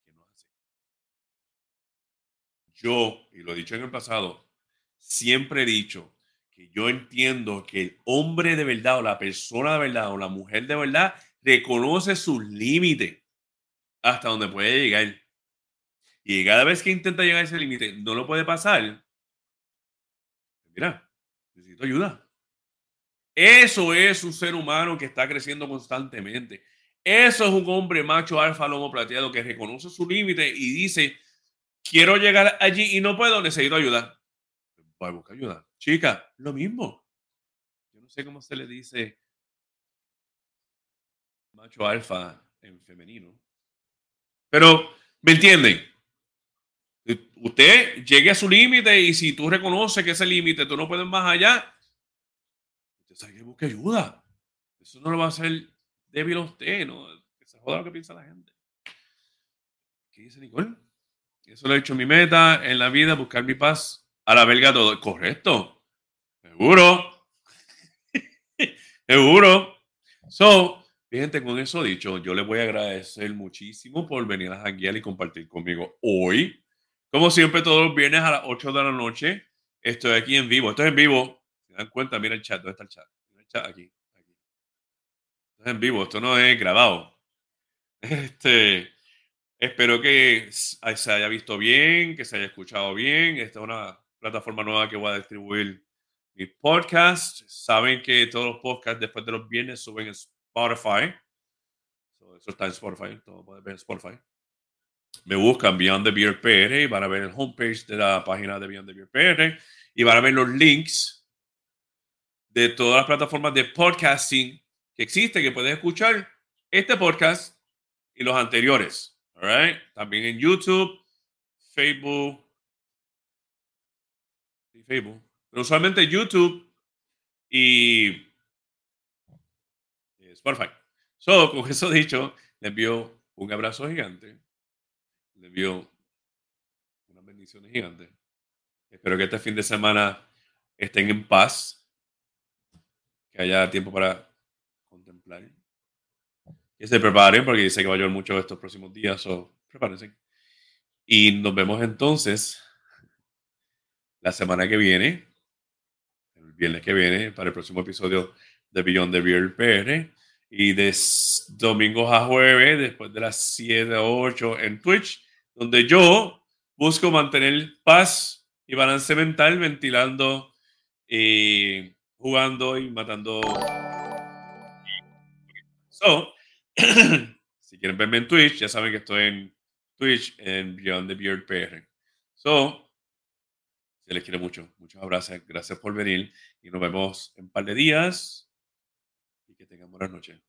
que no hace. Yo, y lo he dicho en el pasado, siempre he dicho que yo entiendo que el hombre de verdad o la persona de verdad o la mujer de verdad reconoce sus límites hasta donde puede llegar. Y cada vez que intenta llegar a ese límite, no lo puede pasar. Mira, necesito ayuda. Eso es un ser humano que está creciendo constantemente. Eso es un hombre macho alfa lomo plateado que reconoce su límite y dice, quiero llegar allí y no puedo, necesito ayuda. Voy a buscar ayuda. Chica, lo mismo. Yo no sé cómo se le dice macho alfa en femenino. Pero, ¿me entienden? Usted llegue a su límite y si tú reconoces que ese límite tú no puedes más allá, usted que busque ayuda. Eso no lo va a hacer débil a usted, ¿no? Que se joda lo que piensa la gente. ¿Qué dice Nicole? Eso lo he hecho mi meta en la vida, buscar mi paz a la belga todo. Correcto. Seguro. Seguro. So, fíjate, con eso dicho, yo le voy a agradecer muchísimo por venir a janguear y compartir conmigo hoy como siempre, todos los viernes a las 8 de la noche, estoy aquí en vivo. Esto es en vivo. Se dan cuenta, mira el chat. ¿Dónde está el chat? el chat aquí. aquí. Esto es en vivo. Esto no es grabado. Este, espero que se haya visto bien, que se haya escuchado bien. Esta es una plataforma nueva que voy a distribuir mi podcast. Saben que todos los podcasts después de los viernes suben en Spotify. eso está en Spotify. Todo puede ver en Spotify me buscan Beyond the Beer PR y van a ver el homepage de la página de Beyond the Beer PR y van a ver los links de todas las plataformas de podcasting que existen, que puedes escuchar este podcast y los anteriores. All También en YouTube, Facebook, y Facebook, pero usualmente YouTube y Spotify. So, con eso dicho, les envío un abrazo gigante le envío unas bendiciones gigantes. Espero que este fin de semana estén en paz, que haya tiempo para contemplar. Que se preparen porque dice que va a llover mucho estos próximos días, o prepárense. Y nos vemos entonces la semana que viene, el viernes que viene, para el próximo episodio de Beyond the Beer PR. Y de domingos a jueves, después de las 7 o 8 en Twitch donde yo busco mantener paz y balance mental ventilando y jugando y matando. So, si quieren verme en Twitch, ya saben que estoy en Twitch en Beyond the Beard PR. So, se les quiere mucho. Muchas gracias. Gracias por venir y nos vemos en un par de días y que tengan buenas noches.